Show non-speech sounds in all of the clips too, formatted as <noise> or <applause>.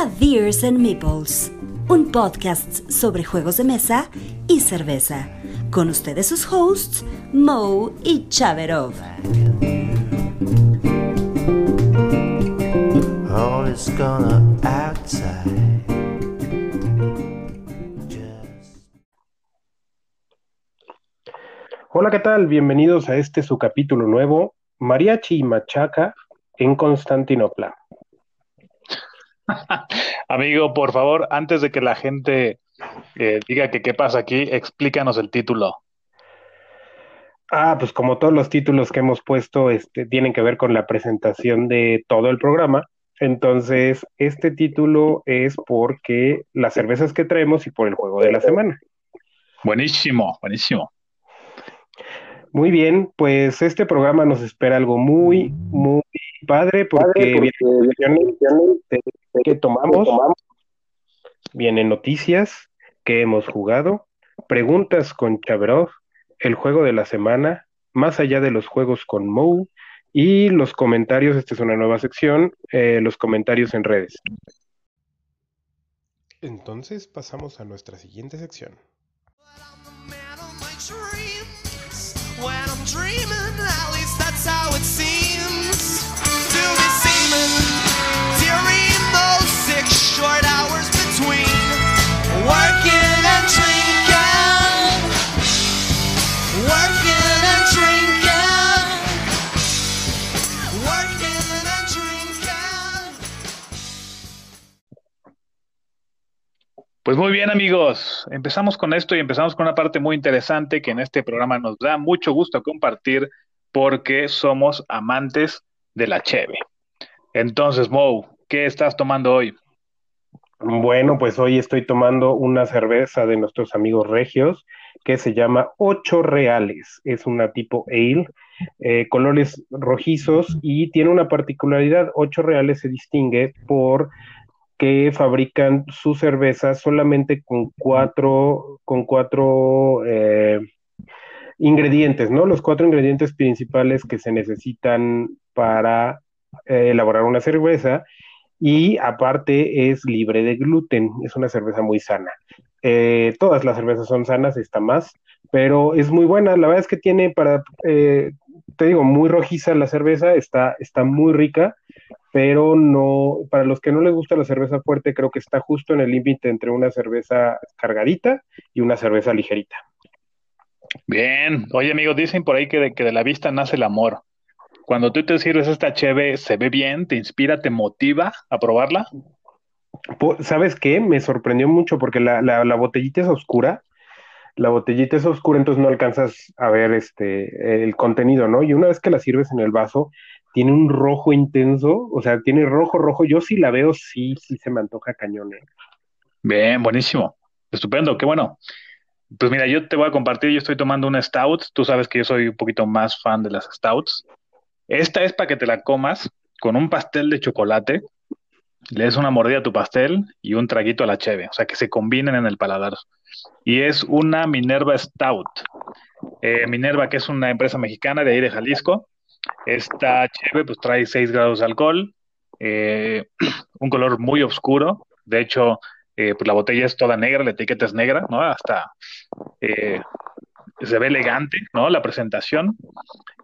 a Beers and Meeples, un podcast sobre juegos de mesa y cerveza. Con ustedes sus hosts, Mo y Chaverov. Gonna outside. Just Hola, ¿qué tal? Bienvenidos a este su capítulo nuevo, Mariachi y Machaca en Constantinopla. Amigo, por favor, antes de que la gente eh, diga que qué pasa aquí, explícanos el título. Ah, pues como todos los títulos que hemos puesto, este, tienen que ver con la presentación de todo el programa. Entonces, este título es porque las cervezas que traemos y por el juego de la semana. Buenísimo, buenísimo. Muy bien, pues este programa nos espera algo muy, muy padre porque que tomamos, vienen noticias que hemos jugado, preguntas con Chabrov, el juego de la semana, más allá de los juegos con Mo y los comentarios, esta es una nueva sección, eh, los comentarios en redes. Entonces pasamos a nuestra siguiente sección. When I'm dreaming, at least that's how it seems Pues muy bien, amigos. Empezamos con esto y empezamos con una parte muy interesante que en este programa nos da mucho gusto compartir porque somos amantes de la cheve. Entonces, Mo, ¿qué estás tomando hoy? Bueno, pues hoy estoy tomando una cerveza de nuestros amigos regios que se llama Ocho Reales. Es una tipo ale, eh, colores rojizos y tiene una particularidad. Ocho Reales se distingue por que fabrican su cerveza solamente con cuatro, con cuatro eh, ingredientes, ¿no? Los cuatro ingredientes principales que se necesitan para eh, elaborar una cerveza y aparte es libre de gluten, es una cerveza muy sana. Eh, todas las cervezas son sanas, esta más, pero es muy buena. La verdad es que tiene para, eh, te digo, muy rojiza la cerveza, está, está muy rica, pero no, para los que no les gusta la cerveza fuerte, creo que está justo en el límite entre una cerveza cargadita y una cerveza ligerita. Bien. Oye, amigos, dicen por ahí que de, que de la vista nace el amor. Cuando tú te sirves esta cheve, ¿se ve bien? ¿Te inspira? ¿Te motiva a probarla? ¿Sabes qué? Me sorprendió mucho porque la, la, la botellita es oscura, la botellita es oscura, entonces no alcanzas a ver este el contenido, ¿no? Y una vez que la sirves en el vaso, tiene un rojo intenso, o sea, tiene rojo, rojo. Yo sí la veo, sí, sí se me antoja cañón, ¿eh? Bien, buenísimo. Estupendo, qué bueno. Pues mira, yo te voy a compartir, yo estoy tomando una stout. Tú sabes que yo soy un poquito más fan de las stouts. Esta es para que te la comas con un pastel de chocolate, le des una mordida a tu pastel y un traguito a la cheve, o sea, que se combinen en el paladar. Y es una Minerva Stout. Eh, Minerva, que es una empresa mexicana de ahí de Jalisco. Esta cheve pues trae 6 grados de alcohol, eh, <clears throat> un color muy oscuro. De hecho, eh, pues la botella es toda negra, la etiqueta es negra, ¿no? Hasta eh, se ve elegante, ¿no? La presentación.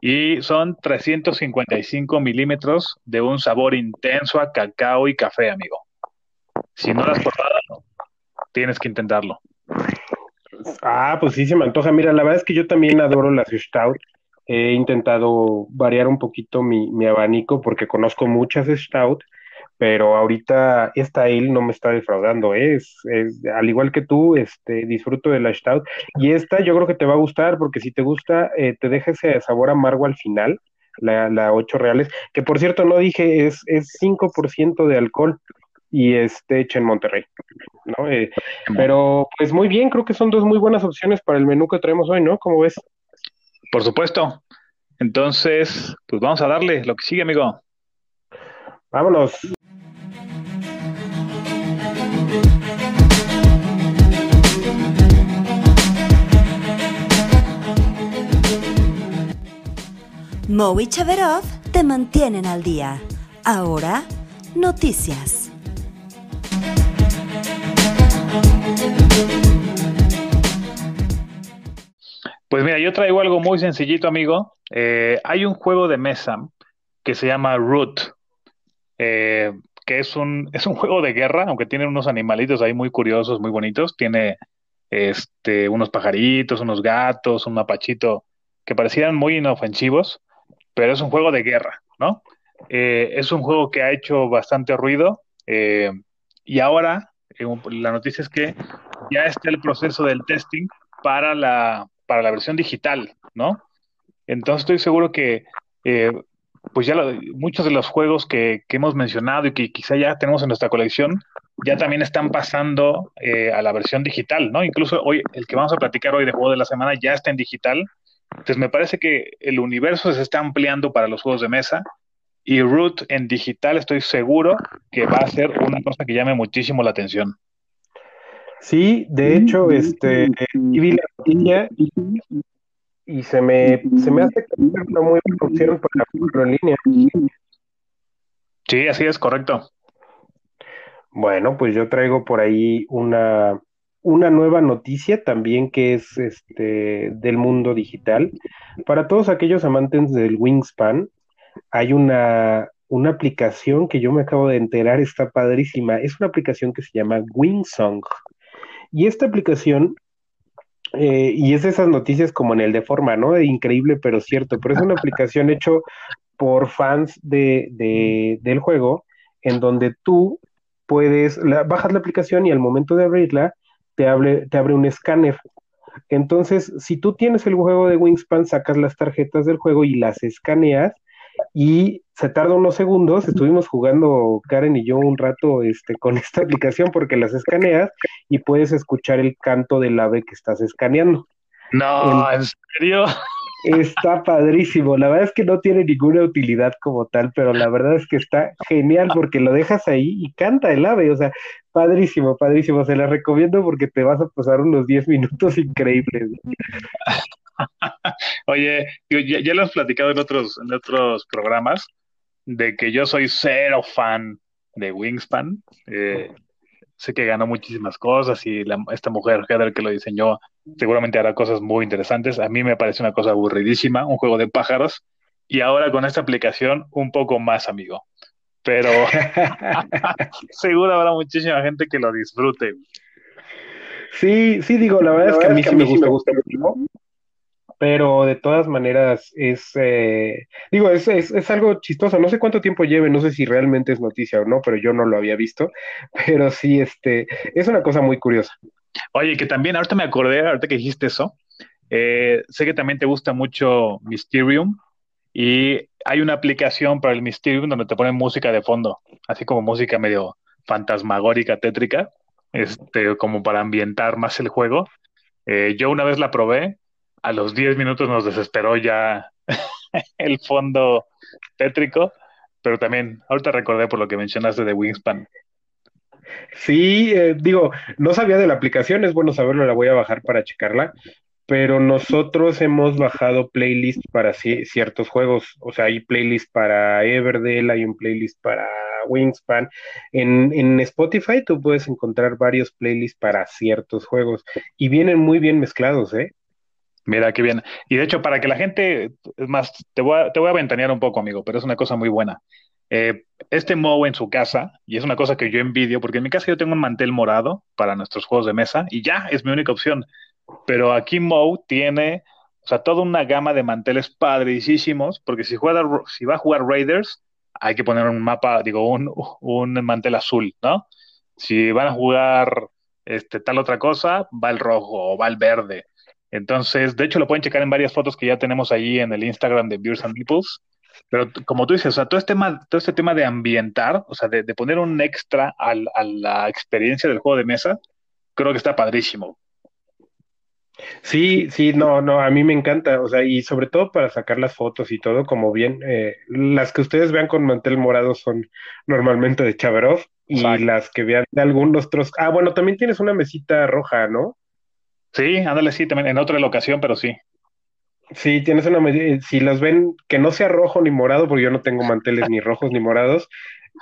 Y son 355 milímetros de un sabor intenso a cacao y café, amigo. Si no lo has tienes que intentarlo. Ah, pues sí se me antoja. Mira, la verdad es que yo también adoro las stout. He intentado variar un poquito mi, mi abanico porque conozco muchas stout, pero ahorita esta ale no me está defraudando, ¿eh? Es, es- al igual que tú, este, disfruto de la stout. Y esta yo creo que te va a gustar porque si te gusta, eh, te deja ese sabor amargo al final, la, la 8 reales, que por cierto no dije, es, es 5% de alcohol y este hecha en Monterrey, ¿no? Eh, pero pues muy bien, creo que son dos muy buenas opciones para el menú que traemos hoy, ¿no? ¿Cómo ves? Por supuesto. Entonces, pues vamos a darle lo que sigue, amigo. Vámonos. Mo y Chaverov te mantienen al día. Ahora, noticias. Pues mira, yo traigo algo muy sencillito, amigo. Eh, hay un juego de mesa que se llama Root, eh, que es un, <laughs> es un juego de guerra, aunque tiene unos animalitos ahí muy curiosos, muy bonitos. Tiene este, unos pajaritos, unos gatos, un mapachito que parecían muy inofensivos, pero es un juego de guerra, ¿no? Eh, es un juego que ha hecho bastante ruido y ahora la noticia es que ya está el proceso del testing para la, para la versión digital, ¿no? Entonces estoy seguro que eh, pues ya muchos de los juegos que, que hemos mencionado y que quizá ya tenemos en nuestra colección ya también están pasando eh, a la versión digital, ¿no? Incluso hoy, el que vamos a platicar hoy de juego de la semana ya está en digital. Entonces me parece que el universo se está ampliando para los juegos de mesa y Root en digital estoy seguro que va a ser una cosa que llame muchísimo la atención. Sí, de hecho, este, y vi la noticia y se me, se me hace que es una muy buena opción para jugarlo en línea. Sí, así es, correcto. Bueno, pues yo traigo por ahí una, una nueva noticia también que es este del mundo digital. Para todos aquellos amantes del Wingspan, hay una, una aplicación que yo me acabo de enterar, está padrísima. Es una aplicación que se llama Wingsong. Y esta aplicación, eh, y es de esas noticias como en el de forma, ¿no? De increíble pero cierto, pero es una <laughs> aplicación hecho por fans de, de- del juego, en donde tú puedes, la- bajas la aplicación y al momento de abrirla, te abre, te abre un escáner. Entonces, si tú tienes el juego de Wingspan, sacas las tarjetas del juego y las escaneas y se tarda unos segundos. Estuvimos jugando Karen y yo un rato este, con <laughs> esta aplicación porque las escaneas y puedes escuchar el canto del ave que estás escaneando. No, ¿en serio? Está padrísimo. La verdad es que no tiene ninguna utilidad como tal, pero la verdad es que está genial porque lo dejas ahí y canta el ave. O sea, padrísimo, padrísimo. Se la recomiendo porque te vas a pasar unos 10 minutos increíbles. Oye, yo ya, ya lo has platicado en otros, en otros programas, de que yo soy cero fan de Wingspan. Eh, sé que ganó muchísimas cosas y la- esta mujer, Heather, que lo diseñó, seguramente hará cosas muy interesantes. A mí me parece una cosa aburridísima, un juego de pájaros. Y ahora con esta aplicación, un poco más, amigo. Pero <laughs> seguro habrá muchísima gente que lo disfrute. Sí, sí, digo, la verdad es que a mí sí me gusta mucho, pero de todas maneras es, eh, digo, es, es, es algo chistoso. No sé cuánto tiempo lleve, no sé si realmente es noticia o no, pero yo no lo había visto. <laughs> Pero sí, este, es una cosa muy curiosa. Oye, que también, ahorita me acordé, ahorita que dijiste eso, eh, sé que también te gusta mucho Mysterium y hay una aplicación para el Mysterium donde te ponen música de fondo, así como música medio fantasmagórica, tétrica, este, como para ambientar más el juego. Eh, yo una vez la probé, a los 10 minutos nos desesperó ya <laughs> el fondo tétrico, pero también, ahorita recordé por lo que mencionaste de Wingspan. Sí, eh, digo, no sabía de la aplicación, es bueno saberlo, la voy a bajar para checarla, pero nosotros hemos bajado playlists para ci- ciertos juegos, o sea, hay playlists para Everdell, hay un playlist para Wingspan. En, en Spotify tú puedes encontrar varios playlists para ciertos juegos y vienen muy bien mezclados, ¿eh? Mira, qué bien. Y de hecho, para que la gente, es más, te voy a, te ventanear un poco, amigo, pero es una cosa muy buena. Eh, este Moe en su casa, y es una cosa que yo envidio, porque en mi casa yo tengo un mantel morado para nuestros juegos de mesa, y ya es mi única opción. Pero aquí Moe tiene, o sea, toda una gama de manteles padricísimos, porque si juega, si va a jugar Raiders, hay que poner un mapa, digo, un, un mantel azul, ¿no? Si van a jugar este, tal otra cosa, va el rojo o va el verde. Entonces, de hecho, lo pueden checar en varias fotos que ya tenemos allí en el Instagram de Beers and Nipples. Pero como tú dices, o sea, todo este tema, todo este tema de ambientar, o sea, de, de poner un extra al- a la experiencia del juego de mesa, creo que está padrísimo. Sí, sí, no, no, a mí me encanta, o sea, y sobre todo para sacar las fotos y todo, como bien, eh, las que ustedes vean con mantel morado son normalmente de Chaverov y las que vean de algunos otros, ah, bueno, también tienes una mesita roja, ¿no? Sí, ándale, sí, también en otra ocasión, pero sí. Sí, tienes una, me- eh, si los ven que no sea rojo ni morado, porque yo no tengo manteles ni rojos ni morados,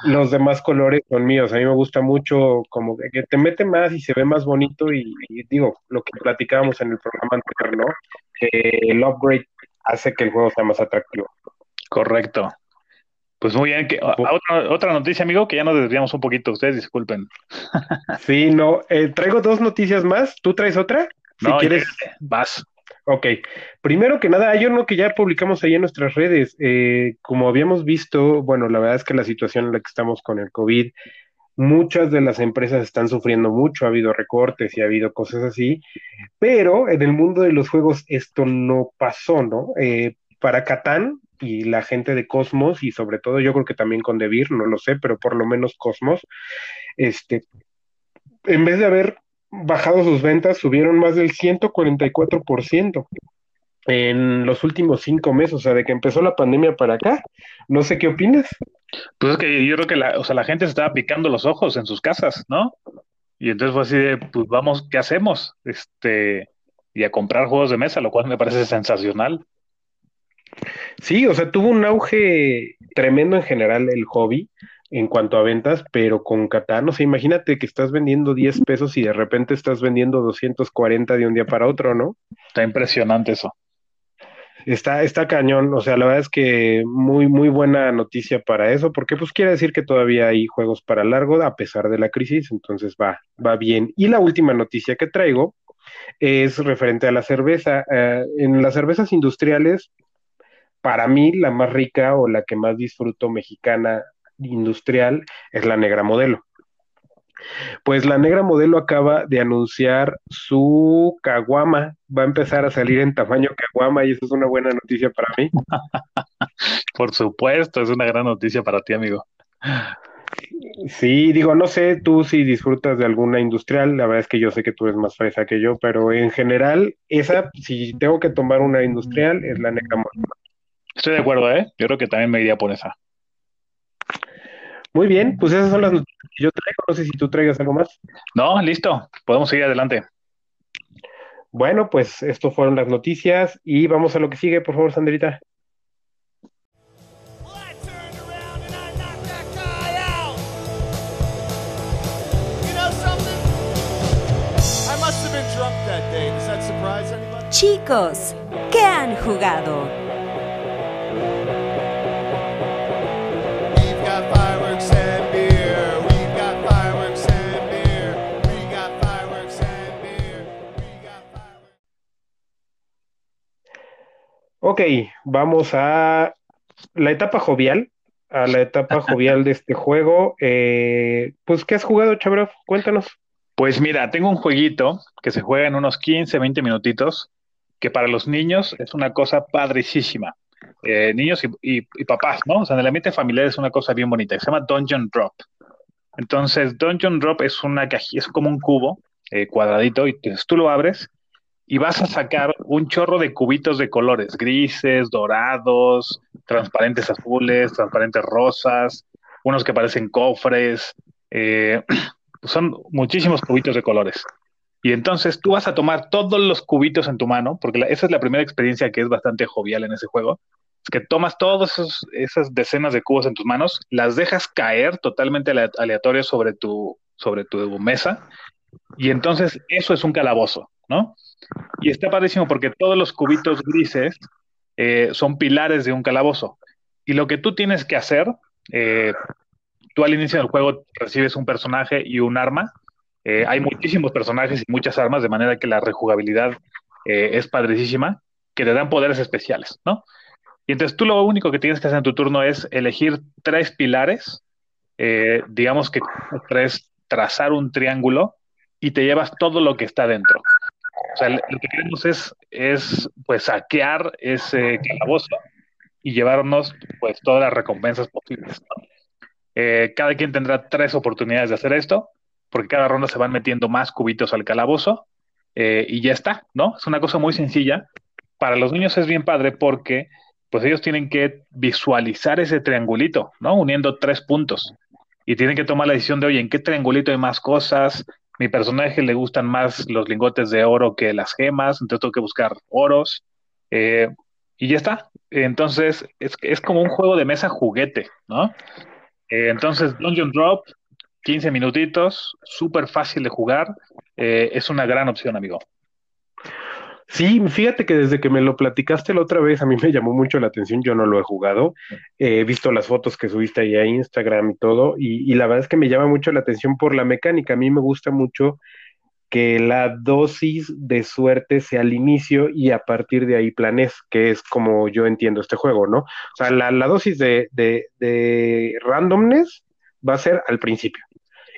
los demás colores son míos. A mí me gusta mucho como que te mete más y se ve más bonito y, y digo, lo que platicábamos en el programa anterior, ¿no? Que el upgrade hace que el juego sea más atractivo. Correcto. Pues muy bien. Que, a- a otra, otra noticia, amigo, que ya nos desviamos un poquito. Ustedes disculpen. <laughs> Sí, no, eh, traigo dos noticias más. ¿Tú traes otra? Si No, quieres. vas. Ok, primero que nada, hay uno que ya publicamos ahí en nuestras redes. Eh, como habíamos visto, bueno, la verdad es que la situación en la que estamos con el COVID, muchas de las empresas están sufriendo mucho, ha habido recortes y ha habido cosas así, pero en el mundo de los juegos esto no pasó, ¿no? Eh, para Catán y la gente de Cosmos, y sobre todo yo creo que también con Devir, no lo sé, pero por lo menos Cosmos, este, en vez de haber bajado sus ventas, subieron más del 144% en los últimos cinco meses, o sea, de que empezó la pandemia para acá. No sé qué opinas. Pues es que yo creo que la, o sea, la gente se estaba picando los ojos en sus casas, ¿no? Y entonces fue así de, pues vamos, ¿qué hacemos? Este, y a comprar juegos de mesa, lo cual me parece sensacional. Sí, o sea, tuvo un auge tremendo en general el hobby en cuanto a ventas, pero con Catán, o sea, imagínate que estás vendiendo 10 pesos y de repente estás vendiendo 240 de un día para otro, ¿no? Está impresionante eso. Está, está cañón, o sea, la verdad es que muy, muy buena noticia para eso, porque pues quiere decir que todavía hay juegos para largo a pesar de la crisis, entonces va, va bien. Y la última noticia que traigo es referente a la cerveza. Eh, en las cervezas industriales, para mí la más rica o la que más disfruto mexicana industrial es la negra modelo. Pues la negra modelo acaba de anunciar su caguama, va a empezar a salir en tamaño caguama y eso es una buena noticia para mí. <laughs> Por supuesto, es una gran noticia para ti, amigo. Sí, digo, no sé tú si disfrutas de alguna industrial, la verdad es que yo sé que tú eres más fresa que yo, pero en general, esa, si tengo que tomar una industrial, es la negra modelo. Estoy de acuerdo, ¿eh? Yo creo que también me iría por esa. Muy bien, pues esas son las noticias que yo traigo, no sé si tú traigas algo más. No, listo, podemos seguir adelante. Bueno, pues esto fueron las noticias y vamos a lo que sigue, por favor, Sandrita. Well, I turned around Ok, vamos a la etapa jovial, a la etapa <laughs> jovial de este juego. Eh, pues, ¿qué has jugado, Chabrov? Cuéntanos. Pues mira, tengo un jueguito que se juega en unos 15, 20 minutitos, que para los niños es una cosa padricísima. Eh, niños y, y- y papás, ¿no? O sea, en el ambiente familiar es una cosa bien bonita, que se llama Dungeon Drop. Entonces, Dungeon Drop es una cajilla, es como un cubo eh, cuadradito, y entonces tú lo abres y vas a sacar un chorro de cubitos de colores, grises, dorados, transparentes azules, transparentes rosas, unos que parecen cofres, eh, <clears throat> son muchísimos cubitos de colores. Y entonces tú vas a tomar todos los cubitos en tu mano, porque esa es la primera experiencia que es bastante jovial en ese juego. Es que tomas todas esas decenas de cubos en tus manos, las dejas caer totalmente ale- aleatorio sobre tu, sobre tu mesa, y entonces eso es un calabozo, ¿no? Y está padrísimo porque todos los cubitos grises eh, son pilares de un calabozo. Y lo que tú tienes que hacer, eh, tú al inicio del juego recibes un personaje y un arma. Eh, hay muchísimos personajes y muchas armas, de manera que la rejugabilidad es padricísima, que te dan poderes especiales, ¿no? Y entonces tú lo único que tienes que hacer en tu turno es elegir tres pilares, digamos que tres, trazar un triángulo y te llevas todo lo que está dentro. O sea, lo que queremos es, es pues saquear ese calabozo y llevarnos pues todas las recompensas posibles. Eh, cada quien tendrá tres oportunidades de hacer esto, porque cada ronda se van metiendo más cubitos al calabozo eh, y ya está, ¿no? Es una cosa muy sencilla. Para los niños es bien padre porque pues ellos tienen que visualizar ese triangulito, ¿no? Uniendo tres puntos. Y tienen que tomar la decisión de, oye, ¿en qué triangulito hay más cosas? Mi personaje le gustan más los lingotes de oro que las gemas, entonces tengo que buscar oros. Eh, y ya está. Entonces, es, es como un juego de mesa juguete, ¿no? Eh, entonces, Dungeon Drop, 15 minutitos, súper fácil de jugar. eh, es una gran opción, amigo. Sí, fíjate que desde que me lo platicaste la otra vez, a mí me llamó mucho la atención, yo no lo he jugado, Eh, he visto las fotos que subiste ahí a Instagram y todo, y, la verdad es que me llama mucho la atención por la mecánica, a mí me gusta mucho que la dosis de suerte sea al inicio y a partir de ahí planes, que es como yo entiendo este juego, ¿no? O sea, la, dosis de, randomness va a ser al principio,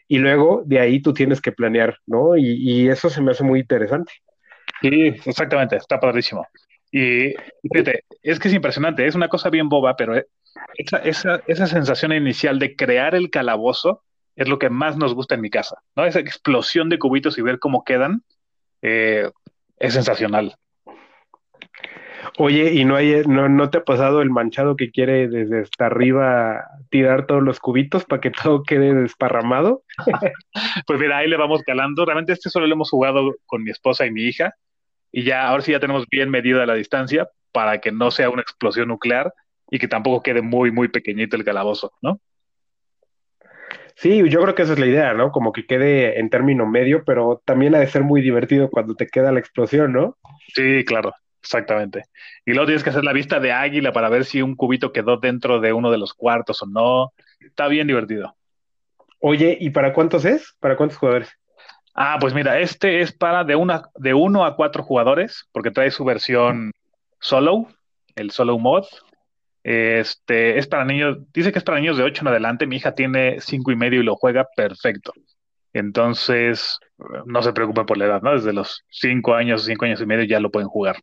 y luego de ahí tú tienes que planear, ¿no? Y eso se me hace muy interesante. Sí, exactamente, está padrísimo. Y fíjate, es que es impresionante, es una cosa bien boba, pero esa, esa, esa sensación inicial de crear el calabozo es lo que más nos gusta en mi casa, ¿no? Esa explosión de cubitos y ver cómo quedan eh, es sensacional. Oye, ¿y no hay, no, no te ha pasado el manchado que quiere desde hasta arriba tirar todos los cubitos para que todo quede desparramado? <laughs> Pues mira, ahí le vamos calando. Realmente este solo lo hemos jugado con mi esposa y mi hija, y ya ahora sí ya tenemos bien medida la distancia para que no sea una explosión nuclear y que tampoco quede muy, muy pequeñito el calabozo, ¿no? Sí, yo creo que esa es la idea, ¿no? Como que quede en término medio, pero también ha de ser muy divertido cuando te queda la explosión, ¿no? Sí, claro, exactamente. Y luego tienes que hacer la vista de águila para ver si un cubito quedó dentro de uno de los cuartos o no. Está bien divertido. Oye, ¿y para cuántos es? ¿Para cuántos jugadores? Ah, pues mira, este es para de una, de uno a cuatro jugadores, porque trae su versión solo, el solo mod. Este es para niños, dice que es para niños de 8 en adelante. Mi hija tiene cinco y medio y lo juega perfecto. Entonces, no se preocupen por la edad, ¿no? Desde los cinco años, cinco años y medio ya lo pueden jugar.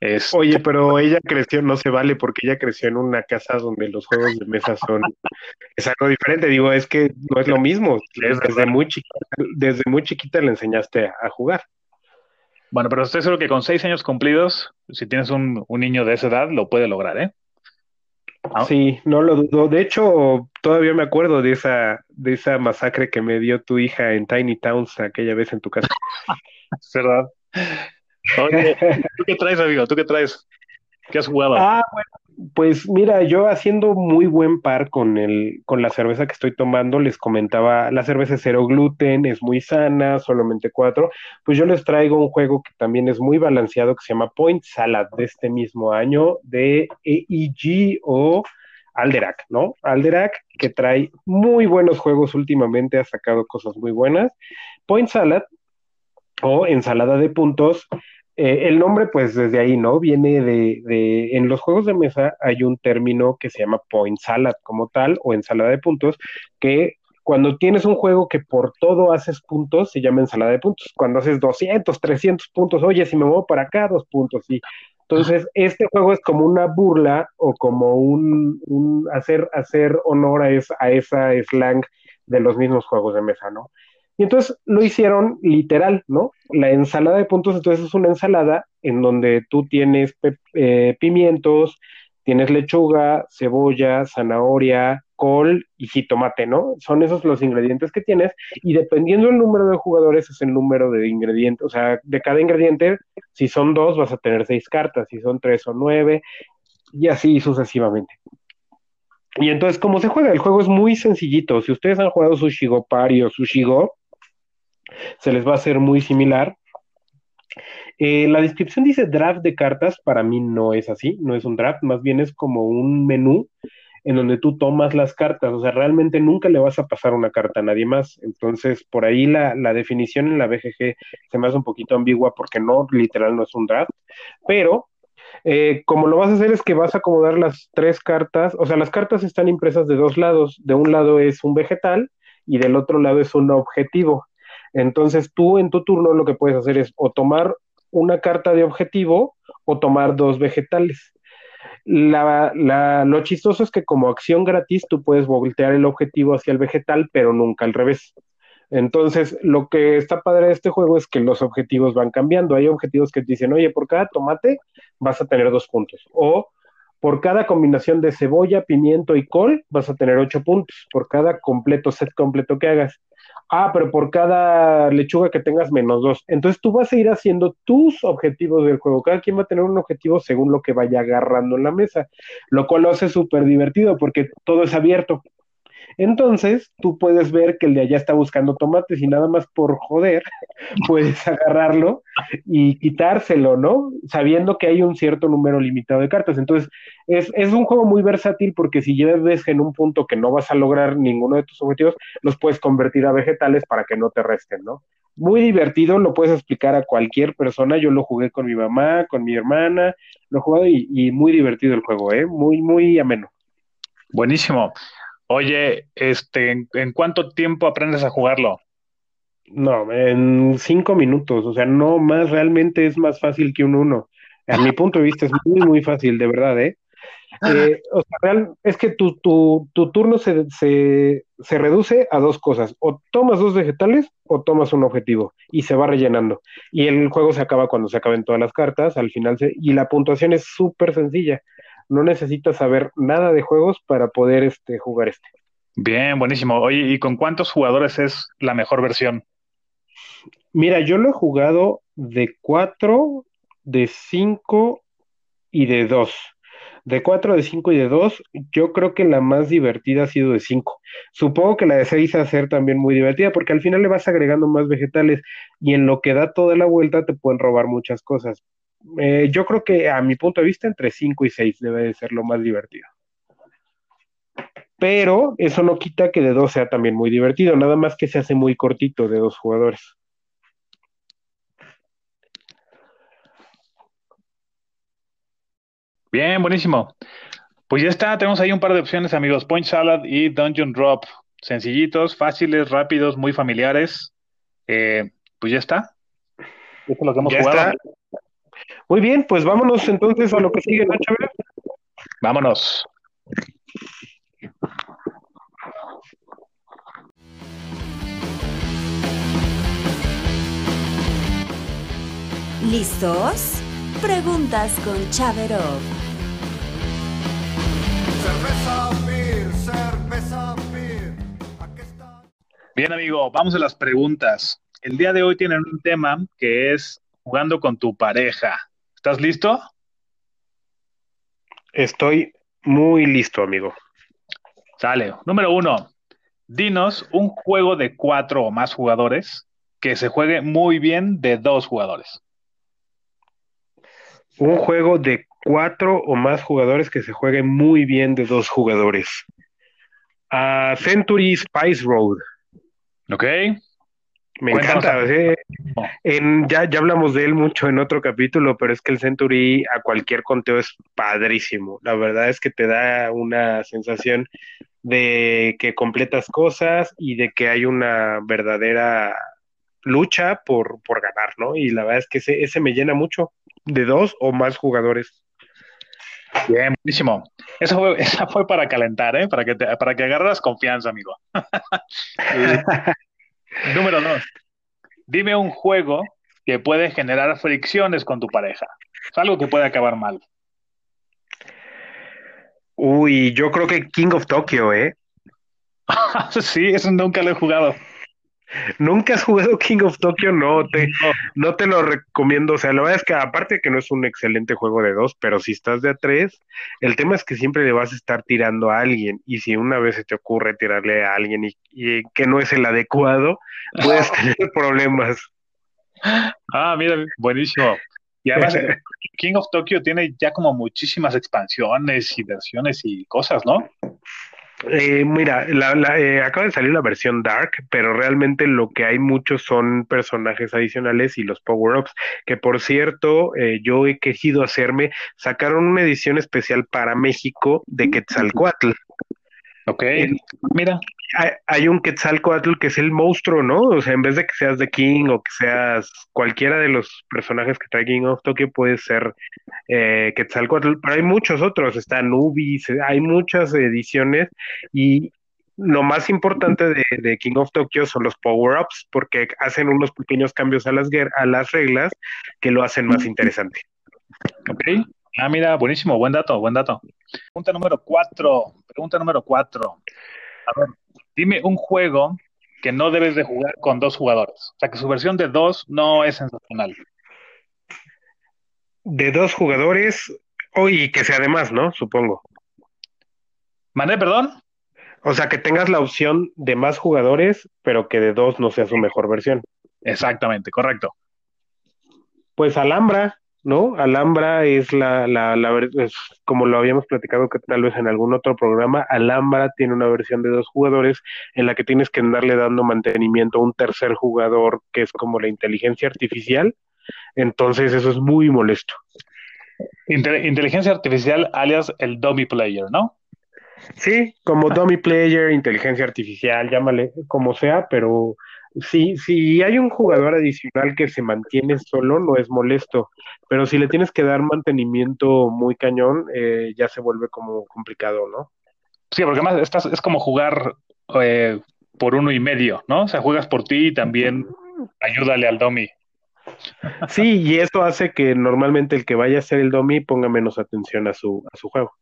Es, Oye, pero ella creció, no se vale porque ella creció en una casa donde los juegos de mesa son, es algo diferente. Digo, es que no es lo mismo. Es Desde muy chiquita, desde muy chiquita le enseñaste a, jugar. bueno, pero estoy seguro que con seis años cumplidos, si tienes un, un niño de esa edad, lo puede lograr, ¿eh? Ah. Sí, no lo dudo. De hecho, todavía me acuerdo de esa, de esa masacre que me dio tu hija en Tiny Towns aquella vez en tu casa. <laughs> Es verdad. ¿Tú qué traes, amigo? ¿Tú qué traes? ¿Qué has jugado? Ah, bueno, pues mira, yo haciendo muy buen par con el, con la cerveza que estoy tomando, les comentaba, la cerveza es cero gluten, es muy sana, solamente cuatro. Pues yo les traigo un juego que también es muy balanceado, que se llama Point Salad, de este mismo año, de EEG o Alderac, ¿no? Alderac, que trae muy buenos juegos últimamente, ha sacado cosas muy buenas. Point Salad o ensalada de puntos. Eh, el nombre, pues desde ahí, ¿no? Viene de, de, en los juegos de mesa hay un término que se llama point salad como tal, o ensalada de puntos, que cuando tienes un juego que por todo haces puntos, se llama ensalada de puntos. Cuando haces 200, 300 puntos, oye, si me muevo para acá, dos puntos, sí. Entonces, este juego es como una burla o como un, un hacer, hacer honor a, es, a esa slang de los mismos juegos de mesa, ¿no? Y entonces lo hicieron literal, ¿no? La ensalada de puntos, entonces es una ensalada en donde tú tienes eh, pimientos, tienes lechuga, cebolla, zanahoria, col y jitomate, ¿no? Son esos los ingredientes que tienes y dependiendo del número de jugadores es el número de ingredientes, o sea, de cada ingrediente, si son dos vas a tener seis cartas, si son tres o nueve y así sucesivamente. Y entonces, ¿cómo se juega? El juego es muy sencillito. Si ustedes han jugado Sushigo Party o Sushigo, se les va a hacer muy similar. Eh, la descripción dice draft de cartas, para mí no es así, no es un draft, más bien es como un menú en donde tú tomas las cartas, o sea, realmente nunca le vas a pasar una carta a nadie más. Entonces, por ahí la, la definición en la BGG se me hace un poquito ambigua porque no, literal, no es un draft, pero eh, como lo vas a hacer es que vas a acomodar las tres cartas, o sea, las cartas están impresas de dos lados, de un lado es un vegetal y del otro lado es un objetivo. Entonces tú en tu turno lo que puedes hacer es o tomar una carta de objetivo o tomar dos vegetales. La, lo chistoso es que como acción gratis tú puedes voltear el objetivo hacia el vegetal, pero nunca al revés. Entonces, lo que está padre de este juego es que los objetivos van cambiando. Hay objetivos que te dicen, oye, por cada tomate vas a tener dos puntos. O por cada combinación de cebolla, pimiento y col vas a tener ocho puntos. Por cada completo, set completo que hagas. Ah, pero por cada lechuga que tengas menos dos. Entonces tú vas a ir haciendo tus objetivos del juego. Cada quien va a tener un objetivo según lo que vaya agarrando en la mesa, lo cual lo hace súper divertido porque todo es abierto. Entonces, tú puedes ver que el de allá está buscando tomates y nada más por joder, <laughs> puedes agarrarlo y quitárselo, ¿no? Sabiendo que hay un cierto número limitado de cartas. Entonces, es, es un juego muy versátil porque si ya ves en un punto que no vas a lograr ninguno de tus objetivos, los puedes convertir a vegetales para que no te resten, ¿no? Muy divertido, lo puedes explicar a cualquier persona. Yo lo jugué con mi mamá, con mi hermana, lo he jugado y, y muy divertido el juego, ¿eh? Muy, muy ameno. Buenísimo. Oye, este, ¿en, en cuánto tiempo aprendes a jugarlo? No, en cinco minutos, o sea, no más, realmente es más fácil que un uno. A mi <laughs> punto de vista es muy, muy fácil, de verdad, ¿eh? Eh, o sea, real- es que tu, tu, tu turno se, se, se reduce a dos cosas, o tomas dos vegetales o tomas un objetivo y se va rellenando. Y el juego se acaba cuando se acaben todas las cartas, al final se, y la puntuación es súper sencilla. No necesitas saber nada de juegos para poder este, jugar este. Bien, buenísimo. Oye, ¿y con cuántos jugadores es la mejor versión? Mira, yo lo he jugado de cuatro, de cinco y de dos. De cuatro, de cinco y de dos, yo creo que la más divertida ha sido de cinco. Supongo que la de seis va a ser también muy divertida porque al final le vas agregando más vegetales y en lo que da toda la vuelta te pueden robar muchas cosas. Eh, yo creo que a mi punto de vista entre cinco y seis debe de ser lo más divertido. Pero eso no quita que de dos sea también muy divertido, nada más que se hace muy cortito de dos jugadores. Bien, buenísimo. Pues ya está, tenemos ahí un par de opciones, amigos. Point Salad y Dungeon Drop. Sencillitos, fáciles, rápidos, muy familiares. Eh, pues ya está. Esto es lo que hemos Ya jugado. está. Muy bien, pues vámonos entonces a lo que sigue, ¿no, Chávez? Vámonos. ¿Listos? Preguntas con Chaverov. Cerveza, beer, cerveza, beer. Aquí está. Bien, amigo, vamos a las preguntas. El día de hoy tienen un tema que es jugando con tu pareja. ¿Estás listo? Estoy muy listo, amigo. Sale. Número uno, dinos un juego de cuatro o más jugadores que se juegue muy bien de dos jugadores. Un juego de cuatro o más jugadores que se juegue muy bien de dos jugadores. Ah, Century Spice Road. ¿Ok? Me Cuéntanos, encanta. eh, en, ya, ya hablamos de él mucho en otro capítulo, pero es que el Century a cualquier conteo es padrísimo. La verdad es que te da una sensación de que completas cosas y de que hay una verdadera lucha por, por ganar, ¿no? Y la verdad es que ese, ese me llena mucho de dos o más jugadores. Bien, buenísimo. Eso fue, esa fue para calentar, ¿eh? Para que, te- para que agarras confianza, amigo. <laughs> Número dos. Dime un juego que puede generar fricciones con tu pareja. Es algo que puede acabar mal. Uy, yo creo que King of Tokyo, ¿eh? <laughs> Sí, eso nunca lo he jugado. ¿Nunca has jugado King of Tokyo? No te, no te lo recomiendo. O sea, la verdad es que aparte de que no es un excelente juego de dos, pero si estás de a tres, el tema es que siempre le vas a estar tirando a alguien. Y si una vez se te ocurre tirarle a alguien y, y que no es el adecuado, puedes <laughs> tener problemas. Ah, mira, buenísimo. Y además, <laughs> King of Tokyo tiene ya como muchísimas expansiones y versiones y cosas, ¿no? Eh, mira, la, la, eh, acaba de salir la versión Dark, pero realmente lo que hay muchos son personajes adicionales y los power-ups, que por cierto, eh, yo he querido hacerme, sacaron una edición especial para México de Quetzalcoatl. Ok, mira, hay, hay un Quetzalcoatl que es el monstruo, ¿no? O sea, en vez de que seas The King o que seas cualquiera de los personajes que trae King of Tokyo, puedes ser eh, Quetzalcoatl, pero hay muchos otros, está Nubis, hay muchas ediciones y lo más importante de, de King of Tokyo son los power-ups, porque hacen unos pequeños cambios a las, a las reglas que lo hacen más interesante. ok. Ah, mira, buenísimo, buen dato, buen dato. Pregunta número cuatro, pregunta número cuatro. A ver, dime un juego que no debes de jugar con dos jugadores. O sea, que su versión de dos no es sensacional. De dos jugadores, oh, y que sea de más, ¿no? Supongo. ¿Mandé, perdón? O sea, que tengas la opción de más jugadores, pero que de dos no sea su mejor versión. Exactamente, correcto. Pues Alhambra, ¿no? Alhambra es la, la, la ver- es como lo habíamos platicado que tal vez en algún otro programa, Alhambra tiene una versión de dos jugadores en la que tienes que andarle dando mantenimiento a un tercer jugador que es como la inteligencia artificial. Entonces eso es muy molesto. Inte- inteligencia artificial alias el dummy player, ¿no? Sí, como dummy player, inteligencia artificial, llámale como sea, pero sí, si hay un jugador adicional que se mantiene solo, no es molesto, pero si le tienes que dar mantenimiento muy cañón, eh, ya se vuelve como complicado, ¿no? Sí, porque además estás, es como jugar eh, por uno y medio, ¿no? O sea, juegas por ti y también ayúdale al dummy. Sí, y eso hace que normalmente el que vaya a ser el dummy ponga menos atención a su, a su juego.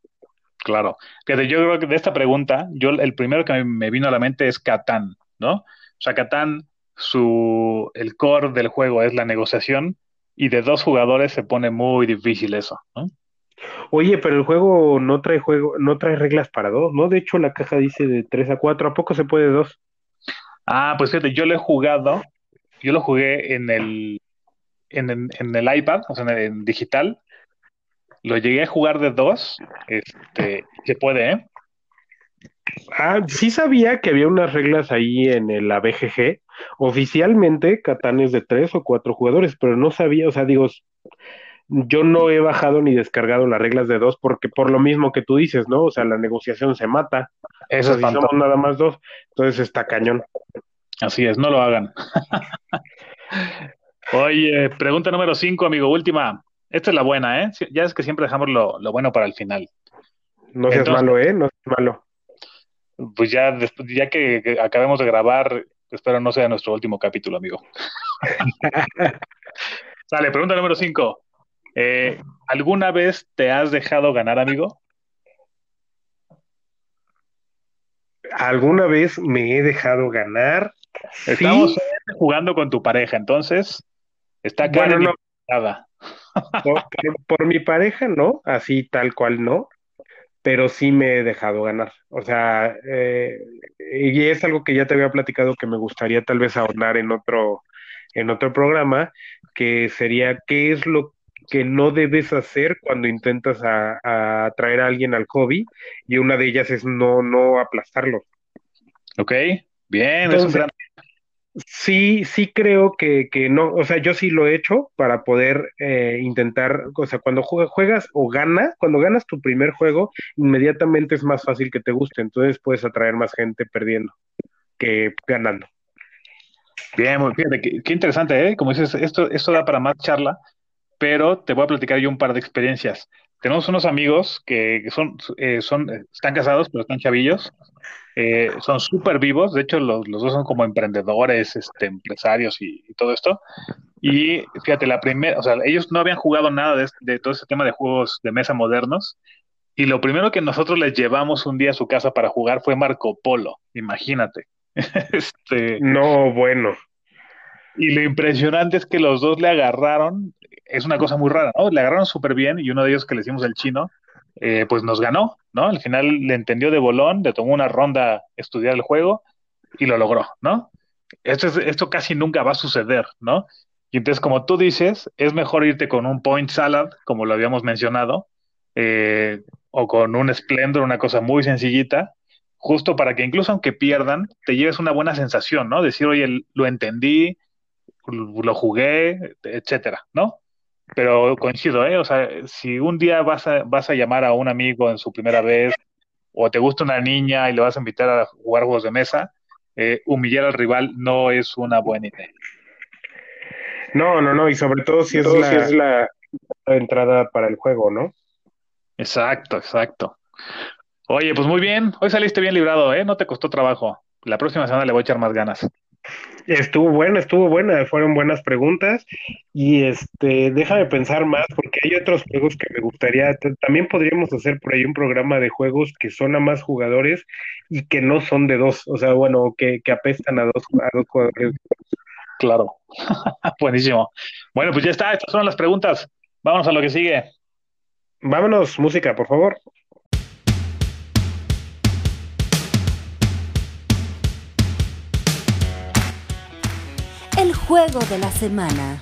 Claro. Yo creo que de esta pregunta, yo el primero que me, me vino a la mente es Catán, ¿no? O sea, Catán, su, el core del juego es la negociación y de dos jugadores se pone muy difícil eso, ¿no? Oye, pero el juego no trae juego, no trae reglas para dos, ¿no? De hecho, la caja dice de tres a cuatro, ¿a poco se puede dos? Ah, pues fíjate, yo lo he jugado, yo lo jugué en el, en, en- en el iPad, o sea, en, el- en digital. Lo llegué a jugar de dos, este, se puede, ¿eh? Ah, sí sabía que había unas reglas ahí en el- la BGG. Oficialmente, Catán es de tres o cuatro jugadores, pero no sabía, o sea, digo, yo no he bajado ni descargado las reglas de dos porque por lo mismo que tú dices, ¿no? O sea, la negociación se mata. O Eso sea, es si somos nada más dos, entonces está cañón. Así es, no lo hagan. <laughs> Oye, pregunta número cinco, amigo, última. Esta es la buena, ¿eh? Ya es que siempre dejamos lo, lo bueno para el final. No seas Entonces- malo, ¿eh? No seas malo. Pues ya, después, ya que, que acabemos de grabar, espero no sea nuestro último capítulo, amigo. <laughs> Sale, pregunta número cinco. Eh, ¿alguna vez te has dejado ganar, amigo? ¿Alguna vez me he dejado ganar? Estamos Sí, jugando con tu pareja, entonces está Bueno, Karen no. por- por mi pareja, no, así tal cual no, pero sí me he dejado ganar. O sea, eh, y es algo que ya te había platicado que me gustaría tal vez ahondar en otro, en otro programa, que sería qué es lo que no debes hacer cuando intentas a, atraer a alguien al hobby, y una de ellas es no, no aplastarlo. ¿Ok? Bien, es un Entonces, gran... Sí, sí creo que, que no, o sea, yo sí lo he hecho para poder eh, intentar, o sea, cuando jue- juegas o ganas, cuando ganas tu primer juego, inmediatamente es más fácil que te guste, entonces puedes atraer más gente perdiendo que ganando. Bien, fíjate, qué, qué interesante, ¿eh? Como dices, esto, esto da para más charla, pero te voy a platicar yo un par de experiencias. Tenemos unos amigos que, que son, eh, son, eh, están casados, pero están chavillos, eh, son súper vivos, de hecho los, los dos son como emprendedores, este, empresarios y, y todo esto. Y fíjate, la primera, o sea, ellos no habían jugado nada de, de todo ese tema de juegos de mesa modernos, y lo primero que nosotros les llevamos un día a su casa para jugar fue Marco Polo, imagínate. <laughs> Este, No, bueno, y lo impresionante es que los dos le agarraron, es una cosa muy rara, ¿no? Le agarraron súper bien y uno de ellos que le decimos el chino, eh, pues nos ganó, ¿no? Al final le entendió de bolón, le tomó una ronda estudiar el juego y lo logró, ¿no? Esto, es- esto casi nunca va a suceder, ¿no? Y entonces, como tú dices, es mejor irte con un point salad, como lo habíamos mencionado, eh, o con un Splendor, una cosa muy sencillita, justo para que incluso aunque pierdan, te lleves una buena sensación, ¿no? Decir, oye, lo entendí, lo jugué, etcétera, ¿no? Pero coincido, ¿eh? O sea, si un día vas a, vas a llamar a un amigo en su primera vez, o te gusta una niña y le vas a invitar a jugar juegos de mesa, eh, humillar al rival no es una buena idea. no, no, no, y sobre todo si es Todo la, si es la entrada para el juego, ¿no? Exacto, exacto. Oye, pues muy bien, hoy saliste bien librado, ¿eh? No te costó trabajo. La próxima semana le voy a echar más ganas. Estuvo buena, estuvo buena, fueron buenas preguntas y este, déjame pensar más porque hay otros juegos que me gustaría, también podríamos hacer por ahí un programa de juegos que son a más jugadores y que no son de dos, o sea, bueno, que, que apestan a dos, a dos jugadores. Claro. <laughs> Buenísimo. Bueno, pues ya está, estas son las preguntas. Vámonos a lo que sigue. Vámonos, música, por favor. Juego de la semana.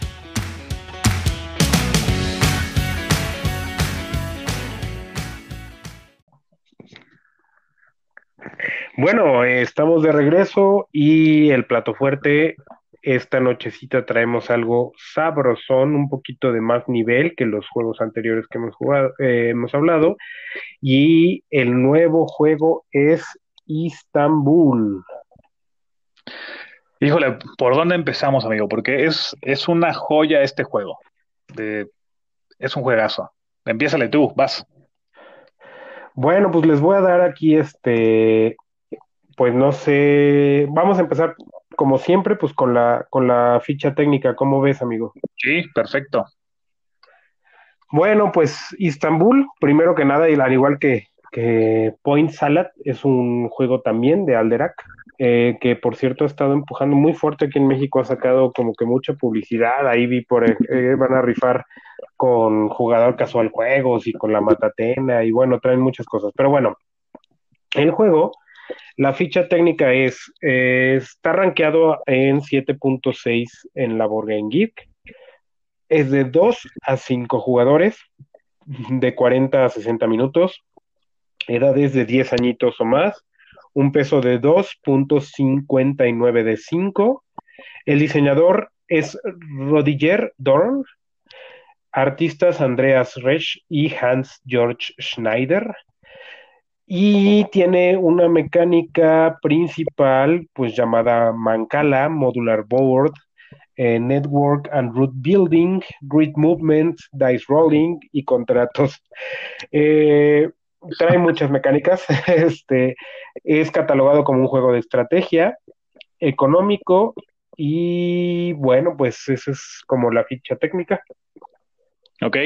Bueno, estamos de regreso y el plato fuerte, esta nochecita traemos algo sabrosón, un poquito de más nivel que los juegos anteriores que hemos jugado, eh, hemos hablado, y el nuevo juego es Istanbul. Híjole, ¿por dónde empezamos, amigo? Porque es, es una joya este juego. De- es un juegazo. Empiézale tú, vas. Bueno, pues les voy a dar aquí este, pues no sé, vamos a empezar como siempre, pues con la, con la ficha técnica, ¿cómo ves, amigo? Sí, perfecto. Bueno, pues Istanbul, primero que nada, y al igual que, que Point Salad, es un juego también de Alderac, eh, que por cierto ha estado empujando muy fuerte aquí en México, ha sacado como que mucha publicidad, ahí vi por, eh, eh, van a rifar con jugador casual juegos y con la matatena, y bueno, traen muchas cosas, pero bueno, el juego, la ficha técnica es, eh, está rankeado en 7.6 en la Board Game Geek, es de 2 a 5 jugadores, de 40 a 60 minutos, edades de 10 añitos o más, un peso de 2.59 de 5. El diseñador es Rodiger Dorn, artistas Andreas Resch y Hans Georg Schneider. Y tiene una mecánica principal, pues llamada Mancala, Modular Board, eh, Network and Root Building, Grid Movement, Dice Rolling y contratos. Eh, trae muchas mecánicas. <laughs> Este es catalogado como un juego de estrategia, económico y bueno, pues esa es como la ficha técnica. Ok.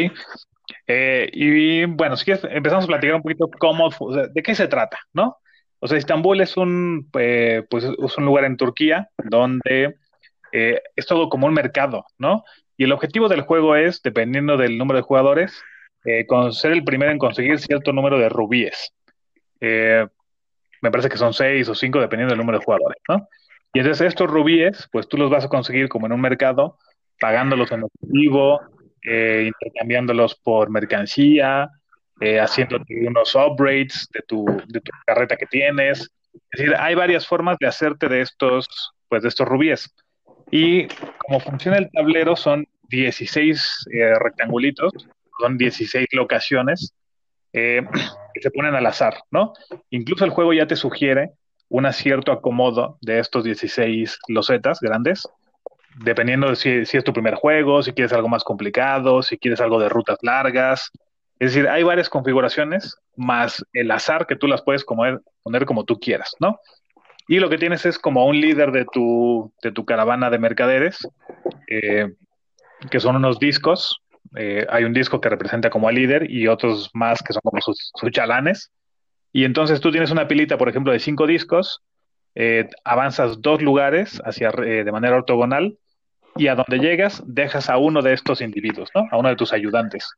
Eh, y bueno, si quieres, empezamos a platicar un poquito cómo, de qué se trata, ¿no? O sea, Estambul es un, eh, pues, es un lugar en Turquía donde eh, es todo como un mercado, ¿no? Y el objetivo del juego es, dependiendo del número de jugadores, eh, con- ser el primero en conseguir cierto número de rubíes. Eh, me parece que son seis o cinco, dependiendo del número de jugadores, ¿no? Y entonces estos rubíes, pues tú los vas a conseguir como en un mercado, pagándolos en efectivo, eh, intercambiándolos por mercancía, eh, haciéndote unos upgrades de tu, de tu carreta que tienes. Es decir, hay varias formas de hacerte de estos, pues de estos rubíes. Y como funciona el tablero, son 16 eh, rectangulitos, son 16 locaciones eh, que se ponen al azar, ¿no? Incluso el juego ya te sugiere un acierto acomodo de estos 16 losetas grandes, dependiendo de si, si es tu primer juego, si quieres algo más complicado, si quieres algo de rutas largas. Es decir, hay varias configuraciones, más el azar que tú las puedes comer- poner como tú quieras, ¿no? Y lo que tienes es como un líder de tu, de tu caravana de mercaderes, eh, que son unos discos. Eh, hay un disco que representa como al líder y otros más que son como sus, chalanes. Y entonces tú tienes una pilita, por ejemplo, de cinco discos, eh, avanzas dos lugares hacia, eh, de manera ortogonal y a donde llegas dejas a uno de estos individuos, ¿no? A uno de tus ayudantes.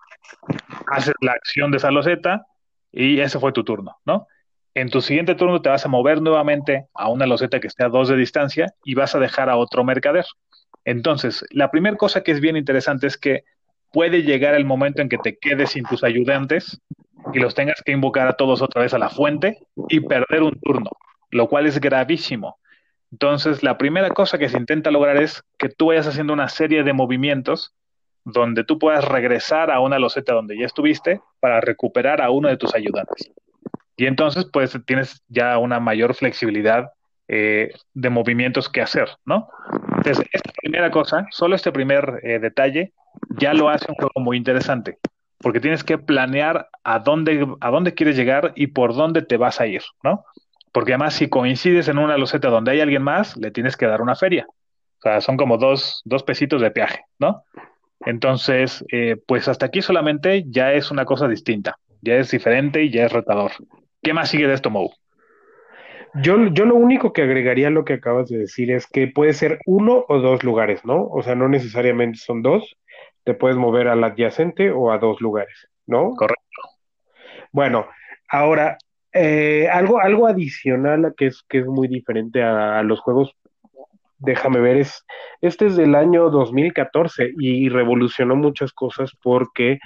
Haces la acción de esa loseta y ese fue tu turno, ¿no? En tu siguiente turno te vas a mover nuevamente a una loseta que esté a dos de distancia y vas a dejar a otro mercader. Entonces, la primera cosa que es bien interesante es que puede llegar el momento en que te quedes sin tus ayudantes y los tengas que invocar a todos otra vez a la fuente y perder un turno, lo cual es gravísimo. Entonces, la primera cosa que se intenta lograr es que tú vayas haciendo una serie de movimientos donde tú puedas regresar a una loseta donde ya estuviste para recuperar a uno de tus ayudantes. Y entonces, pues tienes ya una mayor flexibilidad eh, de movimientos que hacer, ¿no? Entonces, esta primera cosa, solo este primer eh, detalle, ya lo hace un juego muy interesante, porque tienes que planear a dónde, a dónde quieres llegar y por dónde te vas a ir, ¿no? Porque además, si coincides en una loseta donde hay alguien más, le tienes que dar una feria. O sea, son como dos, dos pesitos de peaje, ¿no? Entonces, eh, pues hasta aquí solamente ya es una cosa distinta, ya es diferente y ya es retador. ¿Qué más sigue de esto, Mo? Yo, yo lo único que agregaría a lo que acabas de decir es que puede ser uno o dos lugares, ¿no? O sea, no necesariamente son dos, te puedes mover al adyacente o a dos lugares, ¿no? Correcto. Bueno, ahora, eh, algo, algo adicional que es, que es muy diferente a, a los juegos déjame ver, es, este es del año 2014 y revolucionó muchas cosas porque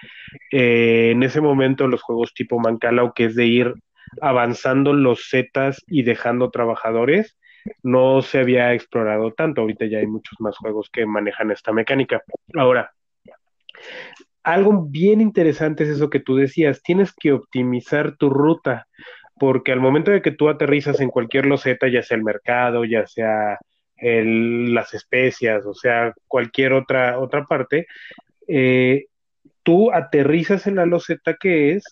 eh, en ese momento los juegos tipo Mancala, que es de ir avanzando los zetas y dejando trabajadores, no se había explorado tanto. Ahorita ya hay muchos más juegos que manejan esta mecánica. Ahora, algo bien interesante es eso que tú decías, tienes que optimizar tu ruta, porque al momento de que tú aterrizas en cualquier loseta, ya sea el mercado, ya sea las especias, o sea, cualquier otra, otra parte, eh, tú aterrizas en la loseta que es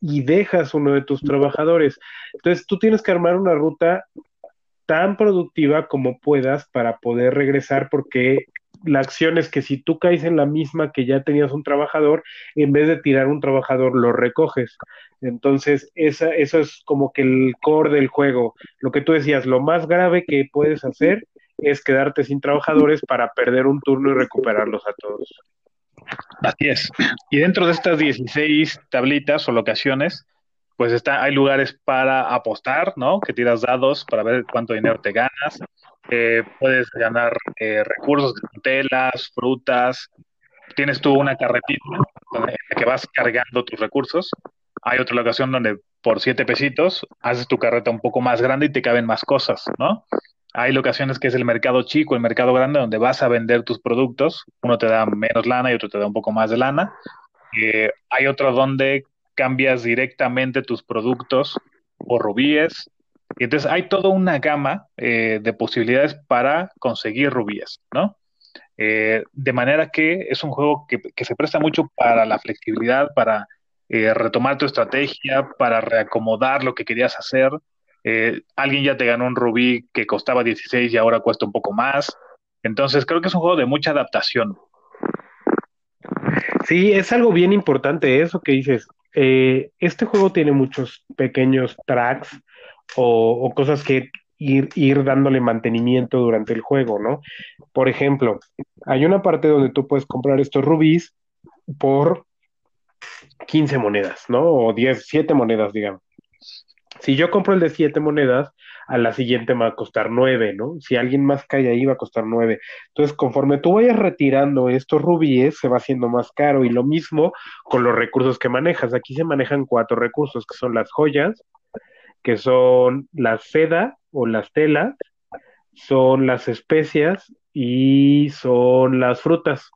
y dejas uno de tus trabajadores. Entonces, tú tienes que armar una ruta tan productiva como puedas para poder regresar, porque la acción es que si tú caes en la misma que ya tenías un trabajador, en vez de tirar un trabajador, lo recoges. Entonces, esa, eso es como que el core del juego. Lo que tú decías, lo más grave que puedes hacer es quedarte sin trabajadores para perder un turno y recuperarlos a todos. Así es. Y dentro de estas 16 tablitas o locaciones, pues está, hay lugares para apostar, ¿no? Que tiras dados para ver cuánto dinero te ganas. Puedes ganar eh, recursos, telas, frutas. Tienes tú una carretita en la que vas cargando tus recursos. Hay otra locación donde por siete pesitos haces tu carreta un poco más grande y te caben más cosas, ¿no? Hay locaciones que es el mercado chico, el mercado grande, donde vas a vender tus productos. Uno te da menos lana y otro te da un poco más de lana. Eh, hay otro donde cambias directamente tus productos por rubíes. Y entonces hay toda una gama eh, de posibilidades para conseguir rubíes, ¿no? Eh, de manera que es un juego que, que se presta mucho para la flexibilidad, para eh, retomar tu estrategia, para reacomodar lo que querías hacer. Alguien ya te ganó un rubí que costaba 16 y ahora cuesta un poco más. Entonces creo que es un juego de mucha adaptación. Sí, es algo bien importante eso que dices. Este juego tiene muchos pequeños tracks o, cosas que ir, ir dándole mantenimiento durante el juego, ¿no? Por ejemplo, hay una parte donde tú puedes comprar estos rubíes por 15 monedas, ¿no? O 10, 7 monedas, digamos. Si yo compro el de 7 monedas, a la siguiente me va a costar 9, ¿no? Si alguien más cae ahí, va a costar 9. Entonces, conforme tú vayas retirando estos rubíes, se va haciendo más caro. Y lo mismo con los recursos que manejas. Aquí se manejan cuatro recursos, que son las joyas, que son la seda o las telas, son las especias y son las frutas.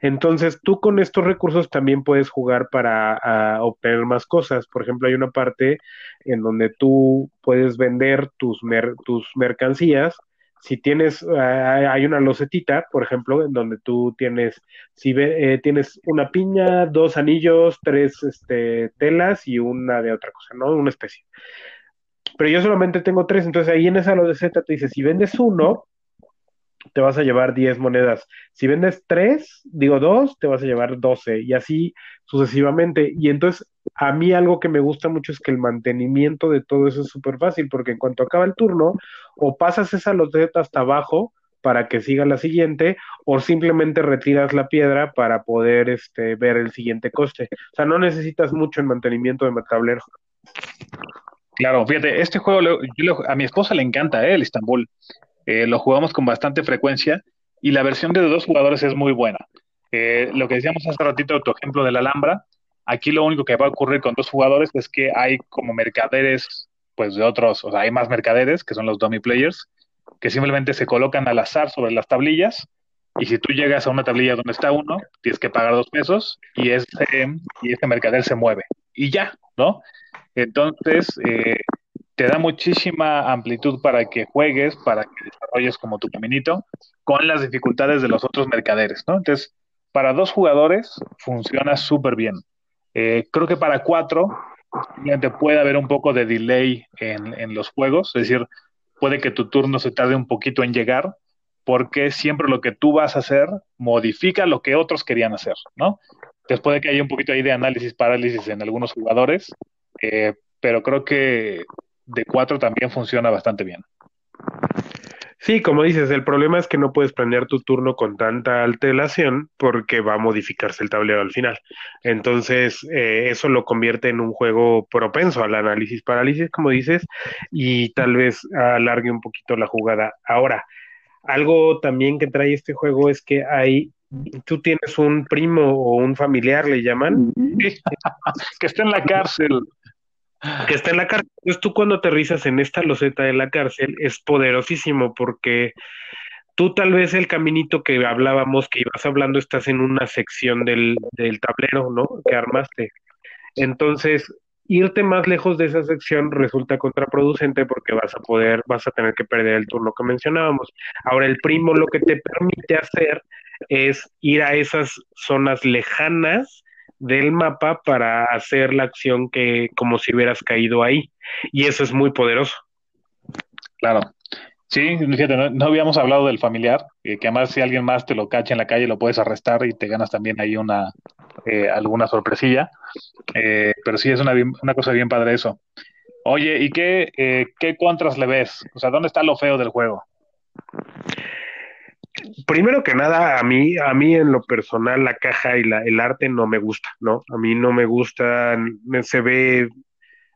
Entonces, tú con estos recursos también puedes jugar para obtener más cosas. Por ejemplo, hay una parte en donde tú puedes vender tus, tus mercancías. Si tienes, uh, hay una locetita, por ejemplo, en donde tú tienes, si ve, eh, tienes una piña, dos anillos, tres este, telas y una de otra cosa, ¿no? Una especie. Pero yo solamente tengo tres, entonces ahí en esa loseta te dice, si vendes uno, te vas a llevar 10 monedas. Si vendes 3, digo 2, te vas a llevar 12 y así sucesivamente. Y entonces a mí algo que me gusta mucho es que el mantenimiento de todo eso es súper fácil porque en cuanto acaba el turno, o pasas esa loseta hasta abajo para que siga la siguiente, o simplemente retiras la piedra para poder este, ver el siguiente coste. O sea, no necesitas mucho en mantenimiento de tablero. Claro, fíjate, este juego a mi esposa le encanta, ¿eh? el Istanbul. Eh, lo jugamos con bastante frecuencia y la versión de dos jugadores es muy buena. Eh, lo que decíamos hace ratito, tu ejemplo de la Alhambra, aquí lo único que va a ocurrir con dos jugadores es que hay como mercaderes, pues de otros, o sea, hay más mercaderes, que son los dummy players, que simplemente se colocan al azar sobre las tablillas y si tú llegas a una tablilla donde está uno, tienes que pagar dos pesos y ese, y ese mercader se mueve. Y ya, ¿no? Entonces, eh, te da muchísima amplitud para que juegues, para que desarrolles como tu caminito, con las dificultades de los otros mercaderes, ¿no? Entonces, para dos jugadores funciona súper bien. Eh, creo que para cuatro puede haber un poco de delay en, en, los juegos, es decir, puede que tu turno se tarde un poquito en llegar, porque siempre lo que tú vas a hacer modifica lo que otros querían hacer, ¿no? Entonces puede que haya un poquito ahí de análisis, parálisis en algunos jugadores, eh, pero creo que de cuatro también funciona bastante bien. Sí, como dices, el problema es que no puedes planear tu turno con tanta alteración porque va a modificarse el tablero al final. Entonces, eh, eso lo convierte en un juego propenso al análisis parálisis, como dices, y tal vez alargue un poquito la jugada. Ahora, Algo también que trae este juego es que hay, tú tienes un primo o un familiar, le llaman, <laughs> Que está en la cárcel. Que está en la cárcel. Entonces tú cuando aterrizas en esta loseta de la cárcel es poderosísimo porque tú tal vez el caminito que hablábamos, que ibas hablando, estás en una sección del, del tablero, ¿no? Que armaste. Entonces, irte más lejos de esa sección resulta contraproducente porque vas a poder, vas a tener que perder el turno que mencionábamos. Ahora, el primo lo que te permite hacer es ir a esas zonas lejanas del mapa para hacer la acción que como si hubieras caído ahí. Y eso es muy poderoso. Claro. Sí, fíjate, no, habíamos hablado del familiar, eh, que además si alguien más te lo cacha en la calle lo puedes arrestar y te ganas también ahí una eh, alguna sorpresilla. Eh, pero sí es una, una cosa bien padre eso. Oye, ¿y qué, eh, qué contras le ves? O sea, ¿dónde está lo feo del juego? Primero que nada, a mí, a mí en lo personal la caja y la, el arte no me gusta, ¿no? A mí no me gusta, se ve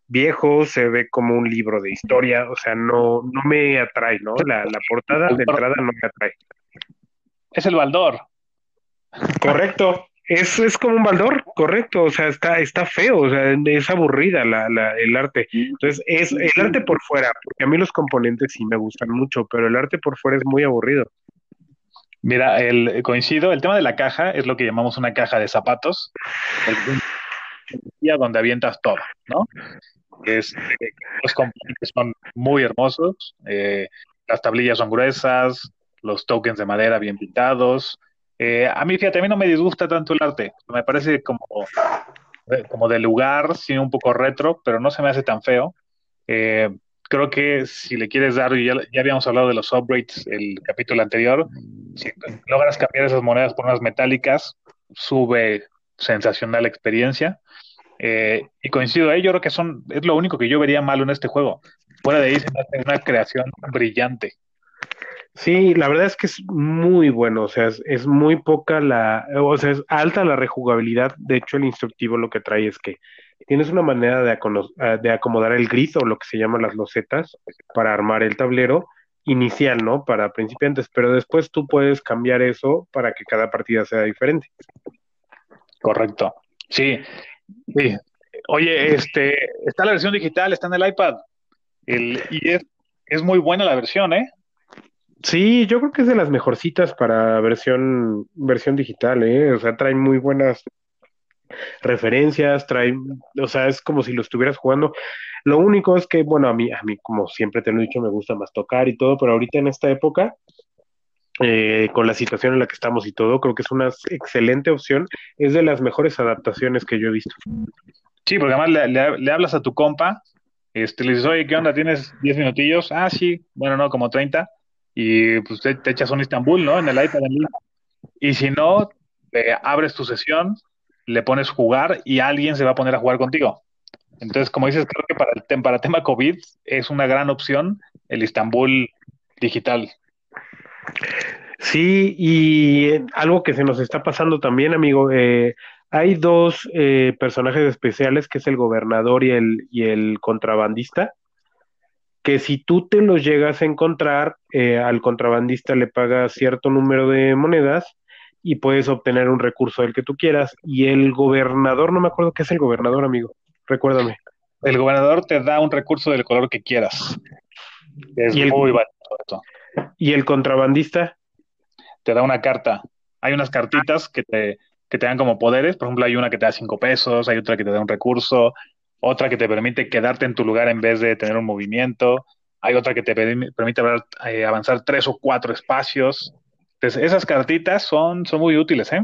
viejo, se ve como un libro de historia, o sea, no, no me atrae, ¿no? La, la portada de entrada no me atrae. Es el Baldor. Correcto, es, es como un baldor, correcto, o sea, está, está feo, o sea, es aburrida la, la, el arte. Entonces, es el arte por fuera, porque a mí los componentes sí me gustan mucho, pero el arte por fuera es muy aburrido. Mira, el, coincido, el tema de la caja es lo que llamamos una caja de zapatos, donde avientas todo, ¿no? Es, los componentes son muy hermosos, eh, las tablillas son gruesas, los tokens de madera bien pintados. Eh, a mí, fíjate, a mí no me disgusta tanto el arte, me parece como, como de lugar, sí, un poco retro, pero no se me hace tan feo. Eh, creo que si le quieres dar, ya, ya habíamos hablado de los upgrades el capítulo anterior, si logras cambiar esas monedas por unas metálicas, sube sensacional la experiencia. Eh, y coincido ahí, yo creo que son, es lo único que yo vería malo en este juego. Fuera de ahí se hace una creación brillante. Sí, la verdad es que es muy bueno, o sea, es, es muy poca la, o sea, es alta la rejugabilidad. De hecho, el instructivo lo que trae es que tienes una manera de, eh, de acomodar el grid o lo que se llaman las losetas para armar el tablero inicial, ¿no? Para principiantes, pero después tú puedes cambiar eso para que cada partida sea diferente. Correcto. Sí, sí. Oye, este, está la versión digital, está en el iPad. El, y es, es muy buena la versión, ¿eh? Sí, yo creo que es de las mejorcitas para versión, versión digital, ¿eh? O sea, trae muy buenas referencias, trae, o sea, es como si lo estuvieras jugando. Lo único es que, bueno, a mí, a mí, como siempre te lo he dicho, me gusta más tocar y todo, pero ahorita en esta época, eh, con la situación en la que estamos y todo, creo que es una excelente opción. Es de las mejores adaptaciones que yo he visto. Sí, porque además le, hablas a tu compa, este, le dices, oye, ¿qué onda? ¿Tienes 10 minutillos? Ah, sí, bueno, no, como 30. Y pues te, echas un Istanbul, ¿no? En el iPad. Y si no, eh, abres tu sesión, le pones jugar y alguien se va a poner a jugar contigo. Entonces, como dices, creo que para el para tema COVID es una gran opción el Istanbul digital. Sí, y eh, algo que se nos está pasando también, amigo, eh, hay dos eh, personajes especiales, que es el gobernador y el, y el contrabandista, que si tú te los llegas a encontrar, eh, al contrabandista le pagas cierto número de monedas y puedes obtener un recurso del que tú quieras, y el gobernador, no me acuerdo qué es el gobernador, amigo, recuérdame. El gobernador te da un recurso del color que quieras. Es Y el- muy barato. Y el contrabandista, te da una carta. Hay unas cartitas que te, que te dan como poderes. Por ejemplo, hay una que te da cinco pesos, hay otra que te da un recurso, otra que te permite quedarte en tu lugar en vez de tener un movimiento, hay otra que te permi- permite eh, avanzar tres o cuatro espacios. Entonces, esas cartitas son, son muy útiles, ¿eh?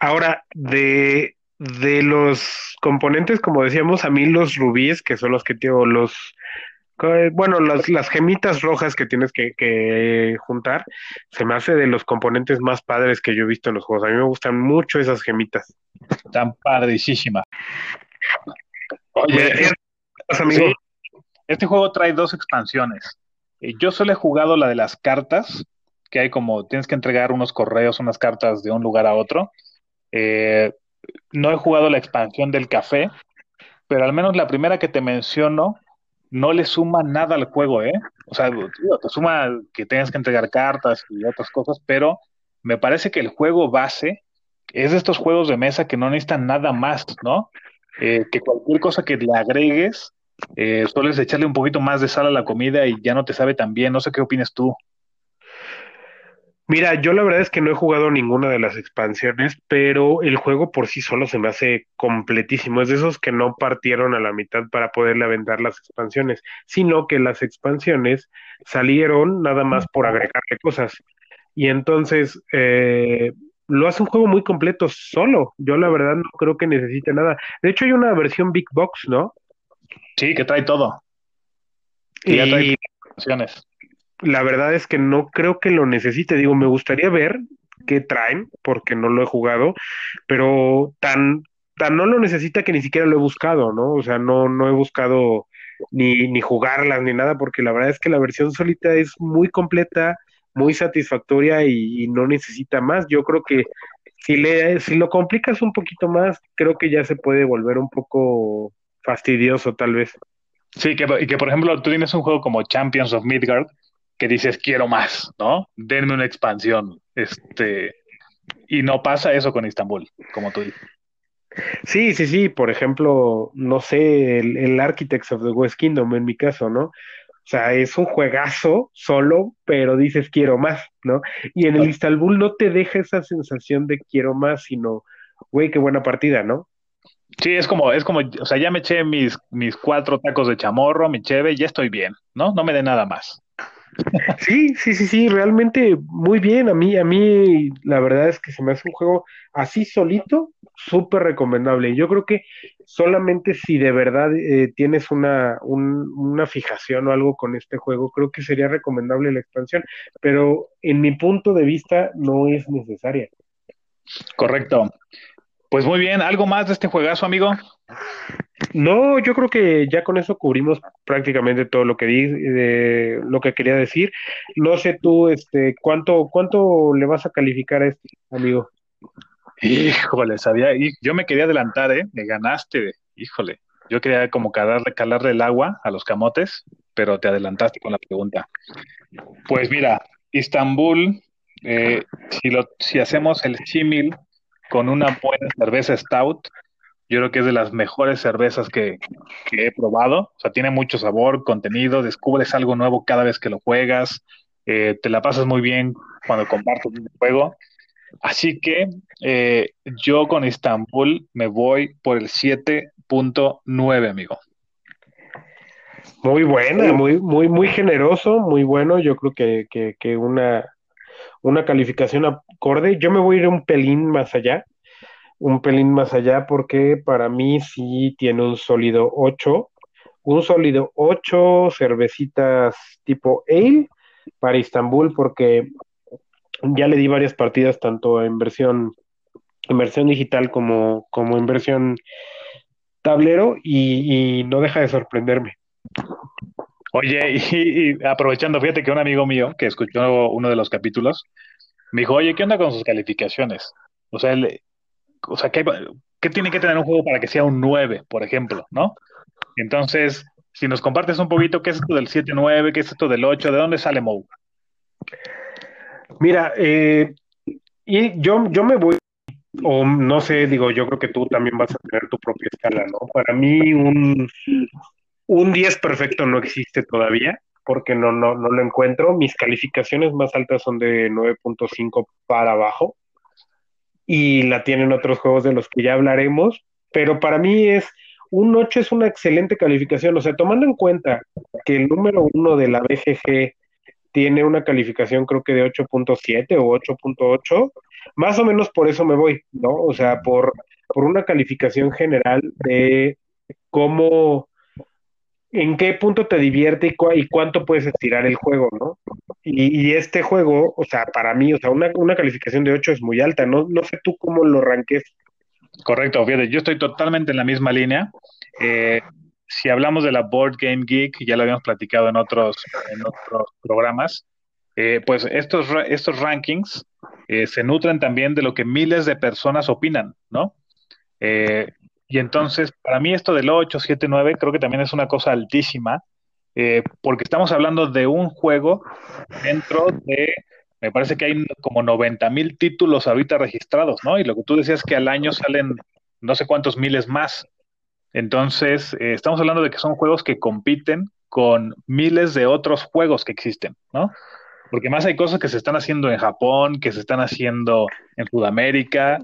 Ahora, de, de los componentes, como decíamos, a mí los rubíes, que son los que tengo, los, co- bueno, las, las gemitas rojas que tienes que, que juntar, se me hace de los componentes más padres que yo he visto en los juegos. A mí me gustan mucho esas gemitas. Están padricísimas. ¿Me Oye, decías, amigo? Sí. Este juego trae dos expansiones. Eh, Yo solo he jugado la de las cartas, que hay como, tienes que entregar unos correos, unas cartas de un lugar a otro. Eh, no he jugado la expansión del café, pero al menos la primera que te menciono no le suma nada al juego, ¿eh? O sea, te suma que tengas que entregar cartas y otras cosas, pero me parece que el juego base es de estos juegos de mesa que no necesitan nada más, ¿no? Eh, que cualquier cosa que le agregues, eh, sueles echarle un poquito más de sal a la comida y ya no te sabe tan bien. No sé qué opinas tú. Mira, yo la verdad es que no he jugado ninguna de las expansiones, pero el juego por sí solo se me hace completísimo. Es de esos que no partieron a la mitad para poderle aventar las expansiones, sino que las expansiones salieron nada más por agregarle cosas. Y entonces eh, lo hace un juego muy completo solo. Yo la verdad no creo que necesite nada. De hecho, hay una versión Big Box, ¿no? Sí, que trae todo. Que ya trae Y opciones. La verdad es que no creo que lo necesite. Digo, me gustaría ver qué traen, porque no lo he jugado, pero tan, tan no lo necesita que ni siquiera lo he buscado, ¿no? O sea, no, no he buscado ni, ni jugarlas ni nada, porque la verdad es que la versión solita es muy completa, muy satisfactoria y, no necesita más. Yo creo que si le, si lo complicas un poquito más, creo que ya se puede volver un poco fastidioso, tal vez. Sí, que, que por ejemplo tú tienes un juego como Champions of Midgard que dices quiero más, ¿no? Denme una expansión. Este, y no pasa eso con Istanbul, como tú dices. Sí, sí, sí, por ejemplo, no sé, el, el Architects of the West Kingdom en mi caso, ¿no? O sea, es un juegazo solo, pero dices quiero más, ¿no? Y en el Istanbul no te deja esa sensación de quiero más, sino, güey, qué buena partida, ¿no? Sí, es como, es como, o sea, ya me eché mis, mis cuatro tacos de chamorro, mi cheve, ya estoy bien, ¿no? No me dé nada más. Sí, sí, sí, sí, realmente muy bien. A mí, a mí, la verdad es que se me hace un juego así solito, súper recomendable. Yo creo que solamente si de verdad eh, tienes una, un- una fijación o algo con este juego, creo que sería recomendable la expansión, pero en mi punto de vista no es necesaria. Correcto. Pues muy bien, ¿algo más de este juegazo, amigo? No, yo creo que ya con eso cubrimos prácticamente todo lo que di, de lo que quería decir. No sé tú, este, cuánto, cuánto le vas a calificar a este, amigo. Híjole, sabía, yo me quería adelantar, ¿eh? Me ganaste, híjole. Yo quería como calarle, calarle el agua a los camotes, pero te adelantaste con la pregunta. Pues mira, Istambul, eh, si lo, si hacemos el símil con una buena cerveza stout, yo creo que es de las mejores cervezas que, que he probado. O sea, tiene mucho sabor, contenido, descubres algo nuevo cada vez que lo juegas, eh, te la pasas muy bien cuando compartes un juego. Así que eh, yo con Istambul me voy por el 7.9, amigo. Muy buena, muy, muy, muy generoso, muy bueno. Yo creo que, que, que una, una calificación acorde. Yo me voy a ir un pelín más allá, un pelín más allá, porque para mí sí tiene un sólido 8, un sólido 8 cervecitas tipo ale para Istambul, porque ya le di varias partidas, tanto en versión, en versión digital como, como en versión tablero, y, y no deja de sorprenderme. Oye, y, y aprovechando, fíjate que un amigo mío que escuchó uno de los capítulos me dijo, oye, ¿qué onda con sus calificaciones? O sea, él- o sea, ¿qué, qué tiene que tener un juego para que sea un 9, por ejemplo, ¿no? Entonces, si nos compartes un poquito, ¿qué es esto del 7-9? ¿Qué es esto del 8? ¿De dónde sale Mou? Mira, eh, y yo, yo me voy, o no sé, digo, yo creo que tú también vas a tener tu propia escala, ¿no? Para mí un, un 10 perfecto no existe todavía, porque no, no, no lo encuentro. Mis calificaciones más altas son de 9.5 para abajo, y la tienen otros juegos de los que ya hablaremos, pero para mí es, un 8 es una excelente calificación, o sea, tomando en cuenta que el número uno de la BGG tiene una calificación creo que de 8.7 o 8.8, más o menos por eso me voy, ¿no? O sea, por, por una calificación general de cómo, en qué punto te divierte y, cu- y cuánto puedes estirar el juego, ¿no? Y, este juego, o sea, para mí, o sea, una, calificación de 8 es muy alta, no, sé tú cómo lo ranques. Correcto, fíjate, yo estoy totalmente en la misma línea. Eh, si hablamos de la Board Game Geek, ya lo habíamos platicado en otros, programas, eh, pues estos, estos rankings eh, se nutren también de lo que miles de personas opinan, ¿no? Eh, y entonces, para mí esto del 8, 7, 9, creo que también es una cosa altísima, eh, porque estamos hablando de un juego dentro de, me parece que hay como 90 mil títulos ahorita registrados, ¿no? Y lo que tú decías que al año salen no sé cuántos miles más. Entonces, eh, estamos hablando de que son juegos que compiten con miles de otros juegos que existen, ¿no? Porque más hay cosas que se están haciendo en Japón, que se están haciendo en Sudamérica.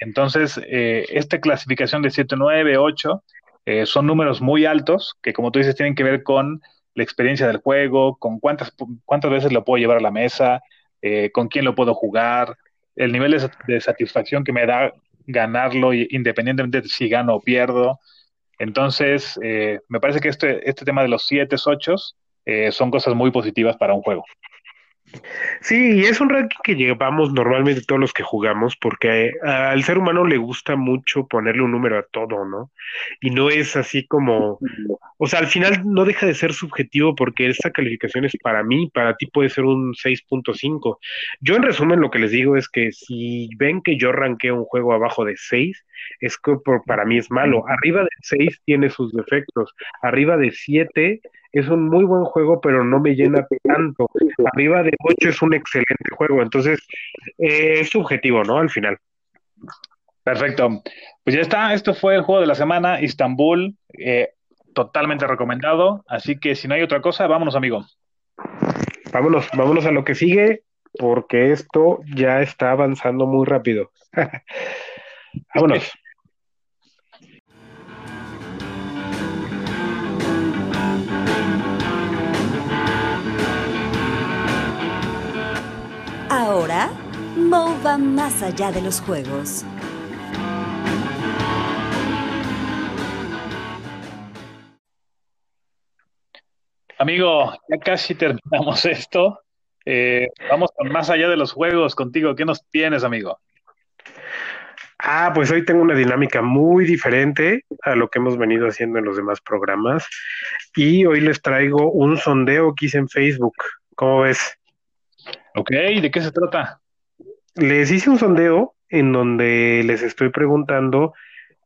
Entonces, eh, esta clasificación de 7, 9, 8 eh, son números muy altos que, como tú dices, tienen que ver con la experiencia del juego, con cuántas, cuántas veces lo puedo llevar a la mesa, eh, con quién lo puedo jugar, el nivel de, de satisfacción que me da ganarlo, independientemente de si gano o pierdo. Entonces, eh, me parece que este, este tema de los 7, 8 son cosas muy positivas para un juego. Sí, y es un ranking que llevamos normalmente todos los que jugamos, porque al ser humano le gusta mucho ponerle un número a todo, ¿no? Y no es así como, o sea, al final no deja de ser subjetivo porque esta calificación es para mí, para ti puede ser un 6.5. Yo en resumen lo que les digo es que si ven que yo ranqueo un juego abajo de 6, es que por- para mí es malo. Arriba de 6 tiene sus defectos, arriba de 7 es un muy buen juego, pero no me llena tanto. Arriba de 8 es un excelente juego, entonces eh, es subjetivo, ¿no? Al final. Perfecto. Pues ya está, esto fue el juego de la semana, Istanbul, eh, totalmente recomendado. Así que si no hay otra cosa, vámonos, amigo. Vámonos, vámonos a lo que sigue, porque esto ya está avanzando muy rápido. <laughs> Vámonos. Va más allá de los juegos. Amigo, ya casi terminamos esto. Eh, vamos con más allá de los juegos contigo. ¿Qué nos tienes, amigo? Ah, pues hoy tengo una dinámica muy diferente a lo que hemos venido haciendo en los demás programas. Y hoy les traigo un sondeo que hice en Facebook. ¿Cómo ves? Ok, ¿de qué se trata? Les hice un sondeo en donde les estoy preguntando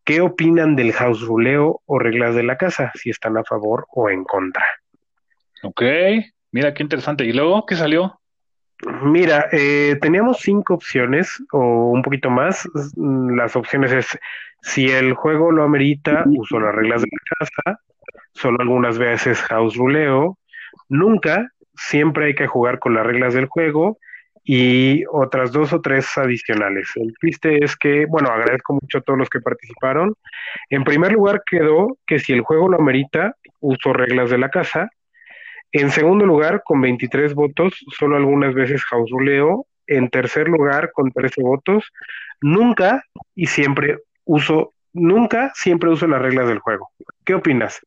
qué opinan del house ruleo o reglas de la casa, si están a favor o en contra. Ok, mira qué interesante. ¿Y luego qué salió? Mira, eh, teníamos cinco opciones o un poquito más. Las opciones es si el juego lo amerita, uso las reglas de la casa, solo algunas veces house ruleo, nunca, siempre hay que jugar con las reglas del juego y otras dos o tres adicionales. El triste es que, bueno, agradezco mucho a todos los que participaron. En primer lugar quedó que si el juego lo amerita, uso reglas de la casa. En segundo lugar, con 23 votos, solo algunas veces house ruleo. En tercer lugar, con 13 votos, nunca y siempre uso, nunca, siempre uso las reglas del juego. ¿Qué opinas?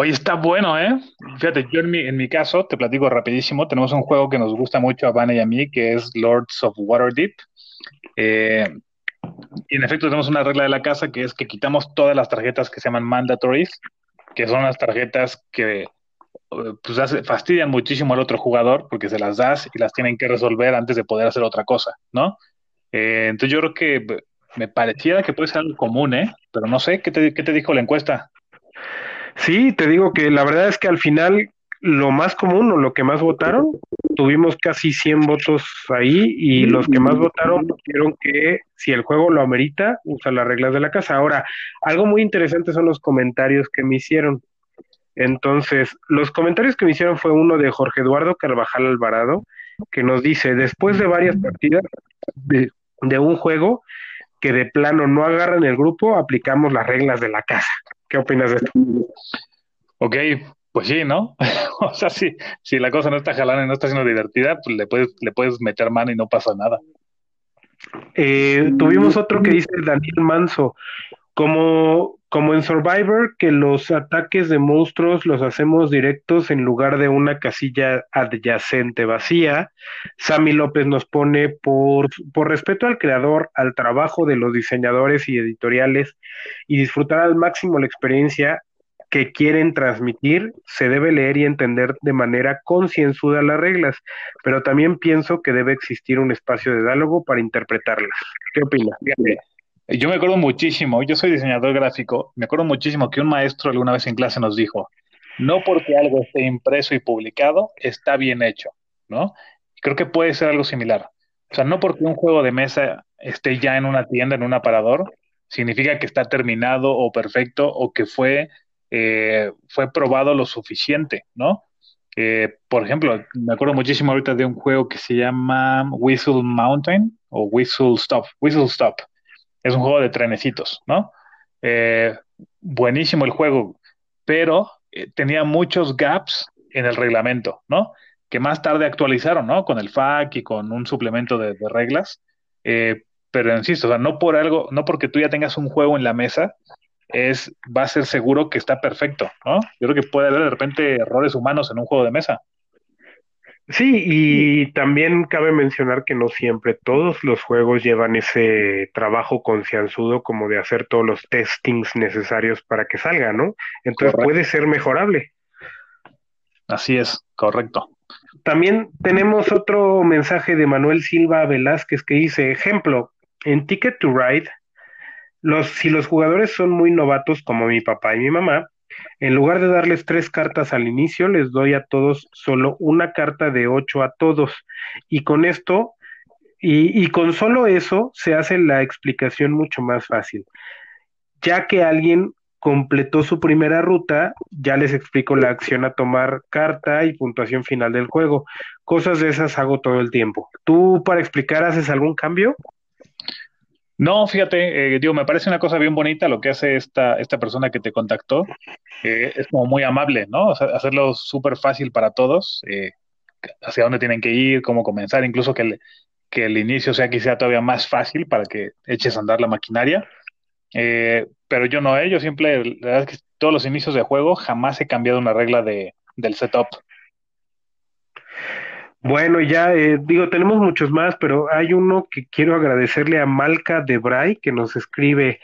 Oye, está bueno, ¿eh? Fíjate, yo en mi, en mi caso, te platico rapidísimo, tenemos un juego que nos gusta mucho a Vanna y a mí, que es Lords of Waterdeep. Eh, y en efecto tenemos una regla de la casa que es que quitamos todas las tarjetas que se llaman mandatories, que son las tarjetas que eh, pues hace- fastidian muchísimo al otro jugador porque se las das y las tienen que resolver antes de poder hacer otra cosa, ¿no? Eh, entonces yo creo que me pareciera que puede ser algo común, ¿eh? Pero no sé, ¿qué te, qué te dijo la encuesta? Sí, te digo que la verdad es que al final lo más común o lo que más votaron, tuvimos casi 100 votos ahí y los que más votaron dijeron que si el juego lo amerita, usa las reglas de la casa. Ahora, algo muy interesante son los comentarios que me hicieron. Entonces, los comentarios que me hicieron fue uno de Jorge Eduardo Carvajal Alvarado, que nos dice, después de varias partidas de, de un juego que de plano no agarran el grupo, aplicamos las reglas de la casa. ¿Qué opinas de esto? Ok, pues sí, ¿no? <laughs> O sea, si, si la cosa no está jalando y no está siendo divertida, pues le puedes, le puedes meter mano y no pasa nada. Eh, tuvimos otro que dice Daniel Manso, como, como en Survivor, que los ataques de monstruos los hacemos directos en lugar de una casilla adyacente vacía. Sammy López nos pone por, por respeto al creador, al trabajo de los diseñadores y editoriales y disfrutar al máximo la experiencia que quieren transmitir, se debe leer y entender de manera concienzuda las reglas, pero también pienso que debe existir un espacio de diálogo para interpretarlas. ¿Qué opinas? Yo me acuerdo muchísimo, yo soy diseñador gráfico, me acuerdo muchísimo que un maestro alguna vez en clase nos dijo, no porque algo esté impreso y publicado, está bien hecho, ¿no? Creo que puede ser algo similar. O sea, no porque un juego de mesa esté ya en una tienda, en un aparador, significa que está terminado o perfecto o que fue, eh, fue probado lo suficiente, ¿no? Eh, por ejemplo, me acuerdo muchísimo ahorita de un juego que se llama Whistle Mountain o Whistle Stop. Whistle Stop. Es un juego de trenecitos, ¿no? Eh, buenísimo el juego, pero eh, tenía muchos gaps en el reglamento, ¿no? Que más tarde actualizaron, ¿no? Con el FAQ y con un suplemento de, de reglas. Eh, pero insisto, o sea, no por algo, no porque tú ya tengas un juego en la mesa, es, va a ser seguro que está perfecto, ¿no? Yo creo que puede haber de repente errores humanos en un juego de mesa. Sí, y también cabe mencionar que no siempre todos los juegos llevan ese trabajo concienzudo como de hacer todos los testings necesarios para que salga, ¿no? Entonces Correcto. puede ser mejorable. Así es, correcto. También tenemos otro mensaje de Manuel Silva Velázquez que dice, ejemplo, en Ticket to Ride, los, si los jugadores son muy novatos como mi papá y mi mamá, en lugar de darles tres cartas al inicio, les doy a todos solo una carta de ocho a todos. Y con esto, y, con solo eso, se hace la explicación mucho más fácil. Ya que alguien completó su primera ruta, ya les explico la acción a tomar carta y puntuación final del juego. Cosas de esas hago todo el tiempo. ¿Tú para explicar haces algún cambio? No, fíjate, eh, digo, me parece una cosa bien bonita lo que hace esta, esta persona que te contactó. Es como muy amable, ¿no? O sea, hacerlo súper fácil para todos, eh, hacia dónde tienen que ir, cómo comenzar, incluso que el, que el inicio sea quizá todavía más fácil para que eches a andar la maquinaria. Eh, pero yo no, eh, yo siempre, la verdad es que todos los inicios de juego jamás he cambiado una regla de, del setup. Bueno, ya eh, digo, tenemos muchos más, pero hay uno que quiero agradecerle a Malca Debray que nos escribe,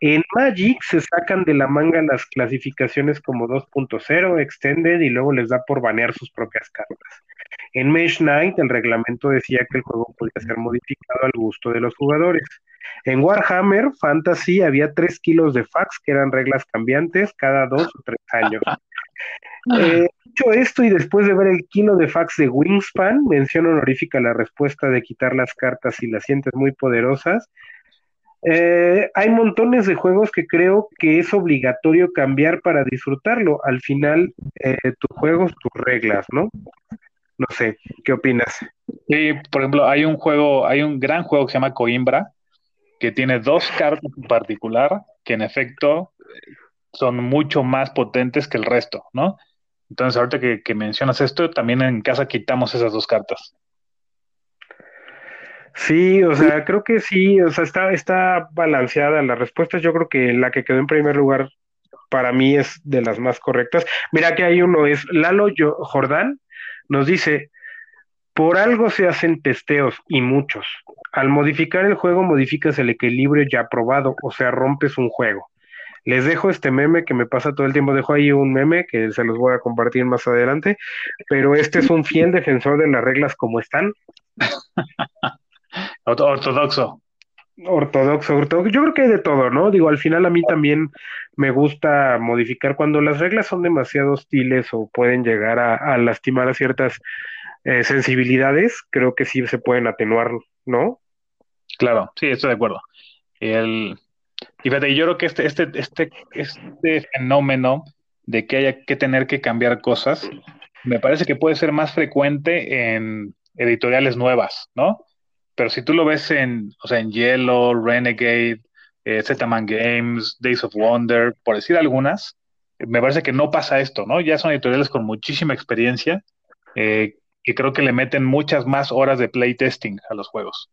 en Magic se sacan de la manga las clasificaciones como 2.0, Extended y luego les da por banear sus propias cartas. En Mage Knight el reglamento decía que el juego podía ser modificado al gusto de los jugadores. En Warhammer Fantasy había 3 kilos de fax que eran reglas cambiantes cada dos o tres años. Eh, dicho esto, y después de ver el kilo de fax de Wingspan, mención honorífica la respuesta de quitar las cartas si las sientes muy poderosas. Eh, hay montones de juegos que creo que es obligatorio cambiar para disfrutarlo. Al final, eh, tus juegos, tus reglas, ¿no? No sé, ¿qué opinas? Sí, por ejemplo, hay un juego, hay un gran juego que se llama Coimbra, que tiene dos cartas en particular que en efecto son mucho más potentes que el resto, ¿no? Entonces, ahorita que, mencionas esto, también en casa quitamos esas dos cartas. Sí, o sea, creo que sí, o sea, está, está balanceada la respuesta. Yo creo que la que quedó en primer lugar para mí es de las más correctas. Mira que hay uno, es Lalo Jordán, nos dice, por algo se hacen testeos y muchos. Al modificar el juego modificas el equilibrio ya probado, o sea, rompes un juego. Les dejo este meme que me pasa todo el tiempo, dejo ahí un meme que se los voy a compartir más adelante, pero este es un fiel defensor de las reglas como están, <laughs> Ort- Ortodoxo. Ortodoxo, ortodoxo. Yo creo que hay de todo, ¿no? Digo, al final a mí también me gusta modificar cuando las reglas son demasiado hostiles o pueden llegar a, a lastimar a ciertas eh, sensibilidades, creo que sí se pueden atenuar, ¿no? Claro, sí, estoy de acuerdo. El, y fíjate, yo creo que este, este, este, este fenómeno de que haya que tener que cambiar cosas, me parece que puede ser más frecuente en editoriales nuevas, ¿no? Pero si tú lo ves en, o sea, en Yellow, Renegade, eh, Z-Man Games, Days of Wonder, por decir algunas, me parece que no pasa esto, ¿no? Ya son editoriales con muchísima experiencia, eh, que creo que le meten muchas más horas de playtesting a los juegos.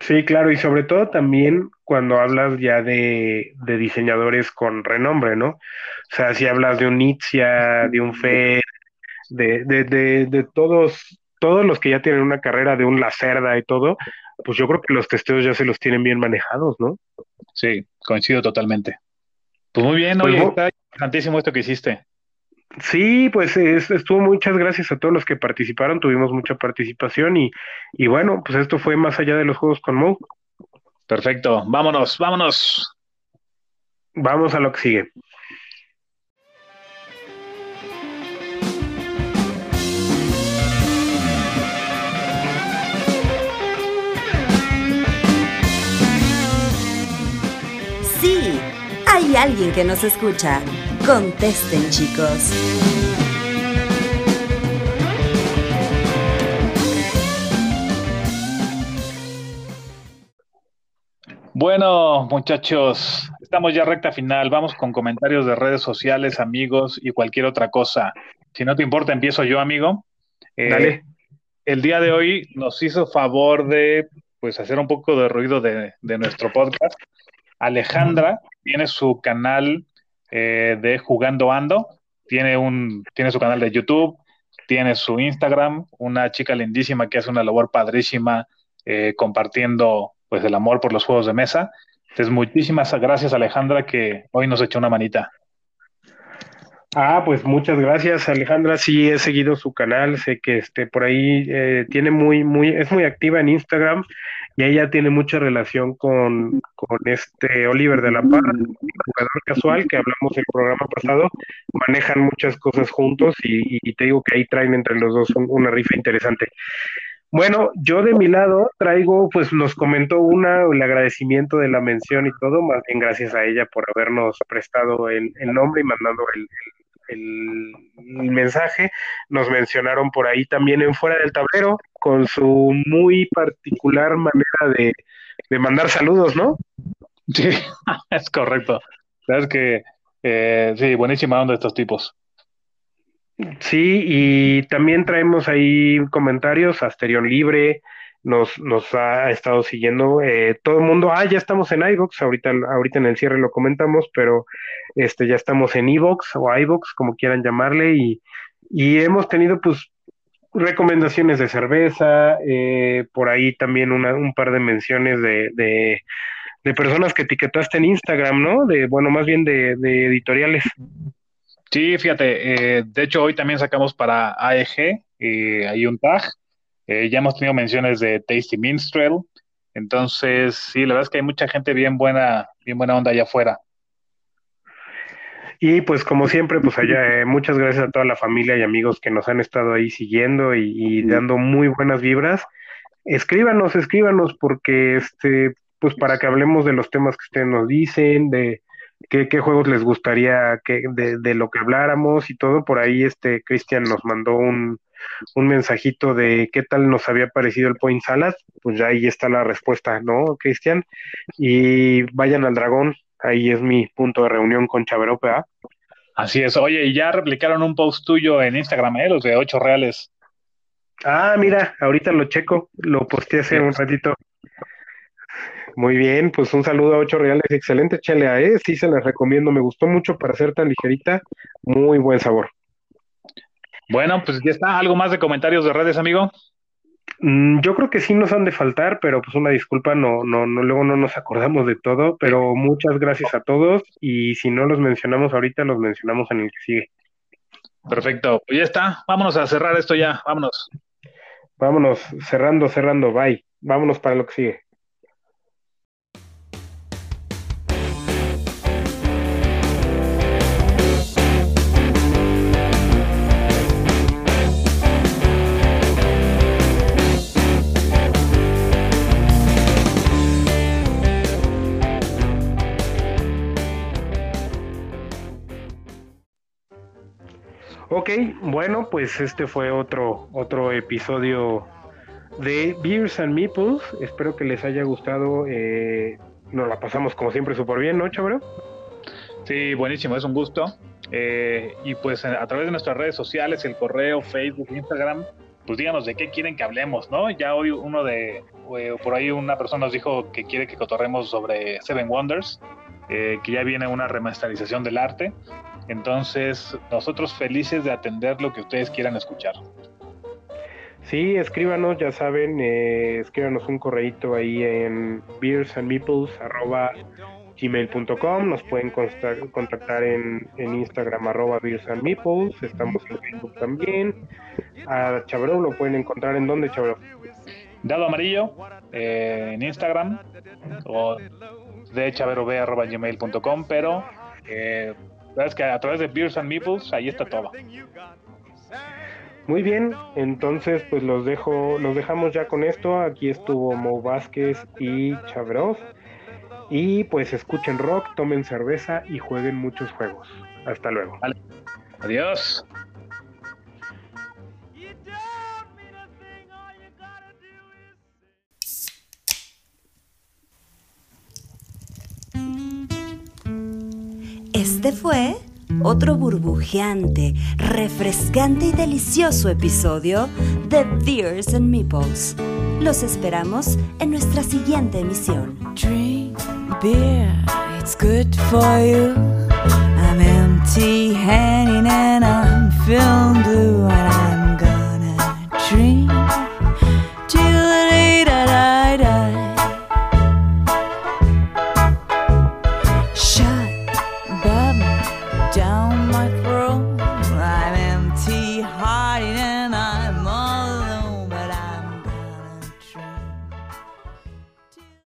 Sí, claro, y sobre todo también cuando hablas ya de, de diseñadores con renombre, ¿no? O sea, si hablas de un Itzia, de un Fed, de, de, de, de todos, todos los que ya tienen una carrera, de un Lacerda y todo, pues yo creo que los testeos ya se los tienen bien manejados, ¿no? Sí, coincido totalmente. Pues muy bien, Pues oye, está interesantísimo esto que hiciste. Sí, pues estuvo muchas gracias a todos los que participaron, tuvimos mucha participación y, y bueno, pues esto fue más allá de los juegos con Mo. Perfecto, vámonos, vámonos. Vamos a lo que sigue. Sí, hay alguien que nos escucha. Contesten, chicos. Bueno, muchachos, estamos ya recta final. Vamos con comentarios de redes sociales, amigos y cualquier otra cosa. Si no te importa, empiezo yo, amigo. Eh, Dale. El día de hoy nos hizo favor de pues hacer un poco de ruido de, de nuestro podcast. Alejandra tiene su canal eh, de Jugando Ando, tiene un, tiene su canal de YouTube, tiene su Instagram, una chica lindísima que hace una labor padrísima eh, compartiendo pues el amor por los juegos de mesa. Entonces, muchísimas gracias Alejandra que hoy nos echó una manita. Ah, pues muchas gracias, Alejandra. Sí, he seguido su canal, sé que este por ahí eh, tiene muy, muy, es muy activa en Instagram y ella tiene mucha relación con, con este Oliver de la Parra, jugador casual que hablamos el programa pasado. Manejan muchas cosas juntos y, y te digo que ahí traen entre los dos un- una rifa interesante. Bueno, yo de mi lado traigo, pues nos comentó una, el agradecimiento de la mención y todo, más bien gracias a ella por habernos prestado el, el nombre y mandando el, el- el mensaje. Nos mencionaron por ahí también en Fuera del Tablero, con su muy particular manera de, de mandar saludos, ¿no? Sí, <laughs> es correcto. Sabes que eh, sí, buenísima onda estos tipos. Sí, y también traemos ahí comentarios, Asterión Libre nos, nos ha estado siguiendo, eh, todo el mundo, ah, ya estamos en iVoox, ahorita, ahorita en el cierre lo comentamos, pero este, ya estamos en iVoox o iVoox, como quieran llamarle, y, y hemos tenido pues recomendaciones de cerveza, eh, por ahí también una, un par de menciones de, de, personas que etiquetaste en Instagram, ¿no? De, bueno, más bien de, de editoriales. Sí, fíjate, eh, de hecho hoy también sacamos para AEG, eh, hay un tag, eh, ya hemos tenido menciones de Tasty Minstrel, entonces sí, la verdad es que hay mucha gente bien buena, bien buena onda allá afuera. Y pues como siempre, pues allá, eh, muchas gracias a toda la familia y amigos que nos han estado ahí siguiendo y, y dando muy buenas vibras. Escríbanos, escríbanos, porque este, pues para que hablemos de los temas que ustedes nos dicen, de qué, qué juegos les gustaría que, de, de lo que habláramos y todo. Por ahí este Cristian nos mandó un, un mensajito de qué tal nos había parecido el Point Salad. Pues ya ahí está la respuesta, ¿no, Cristian? Y vayan al dragón, ahí es mi punto de reunión con Chaverope, ¿ah? Así es, oye, y ya replicaron un post tuyo en Instagram, ¿eh? Los de 8 reales. Ah, mira, ahorita lo checo, lo posteé hace un ratito. Muy bien, pues un saludo a Ocho Reales, excelente chelea, ¿eh? Sí se las recomiendo, me gustó mucho para ser tan ligerita, muy buen sabor. Bueno, pues ya está, ¿algo más de comentarios de redes, amigo? Mm, yo creo que sí nos han de faltar, pero pues una disculpa, no, no, no, luego no nos acordamos de todo, pero muchas gracias a todos y si no los mencionamos ahorita, los mencionamos en el que sigue. Perfecto, pues ya está, vámonos a cerrar esto ya, vámonos. Vámonos, cerrando, cerrando, bye. Vámonos para lo que sigue. Ok, bueno, pues este fue otro, otro episodio de Beers and Meeples. Espero que les haya gustado. eh, nos la pasamos como siempre súper bien, ¿no, Chabro? Sí, buenísimo, es un gusto. Eh, y pues a través de nuestras redes sociales, el correo, Facebook, Instagram, pues díganos de qué quieren que hablemos, ¿no? Ya hoy uno de, eh, por ahí una persona nos dijo que quiere que cotorremos sobre Seven Wonders, eh, que ya viene una remasterización del arte. Entonces, nosotros felices de atender lo que ustedes quieran escuchar. Sí, escríbanos, ya saben, eh, escríbanos un correíto ahí en beersandmeeples.gmail.com Nos pueden contactar en, en Instagram arroba beersandmeeples. Estamos en Facebook también. A Chabro lo pueden encontrar en donde, Chabro. Dado Amarillo eh, en Instagram o de chaverob.gmail.com, pero eh, la verdad es que a través de Beers and Meeples ahí está todo. Muy bien, entonces pues los dejo, los dejamos ya con esto. Aquí estuvo Mo Vázquez y Chabrov. Y pues escuchen rock, tomen cerveza y jueguen muchos juegos. Hasta luego. Adiós. Este fue otro burbujeante, refrescante y delicioso episodio de Beers and Meeples. Los esperamos en nuestra siguiente emisión. Drink beer, it's good for you. I'm empty and I'm feeling blue,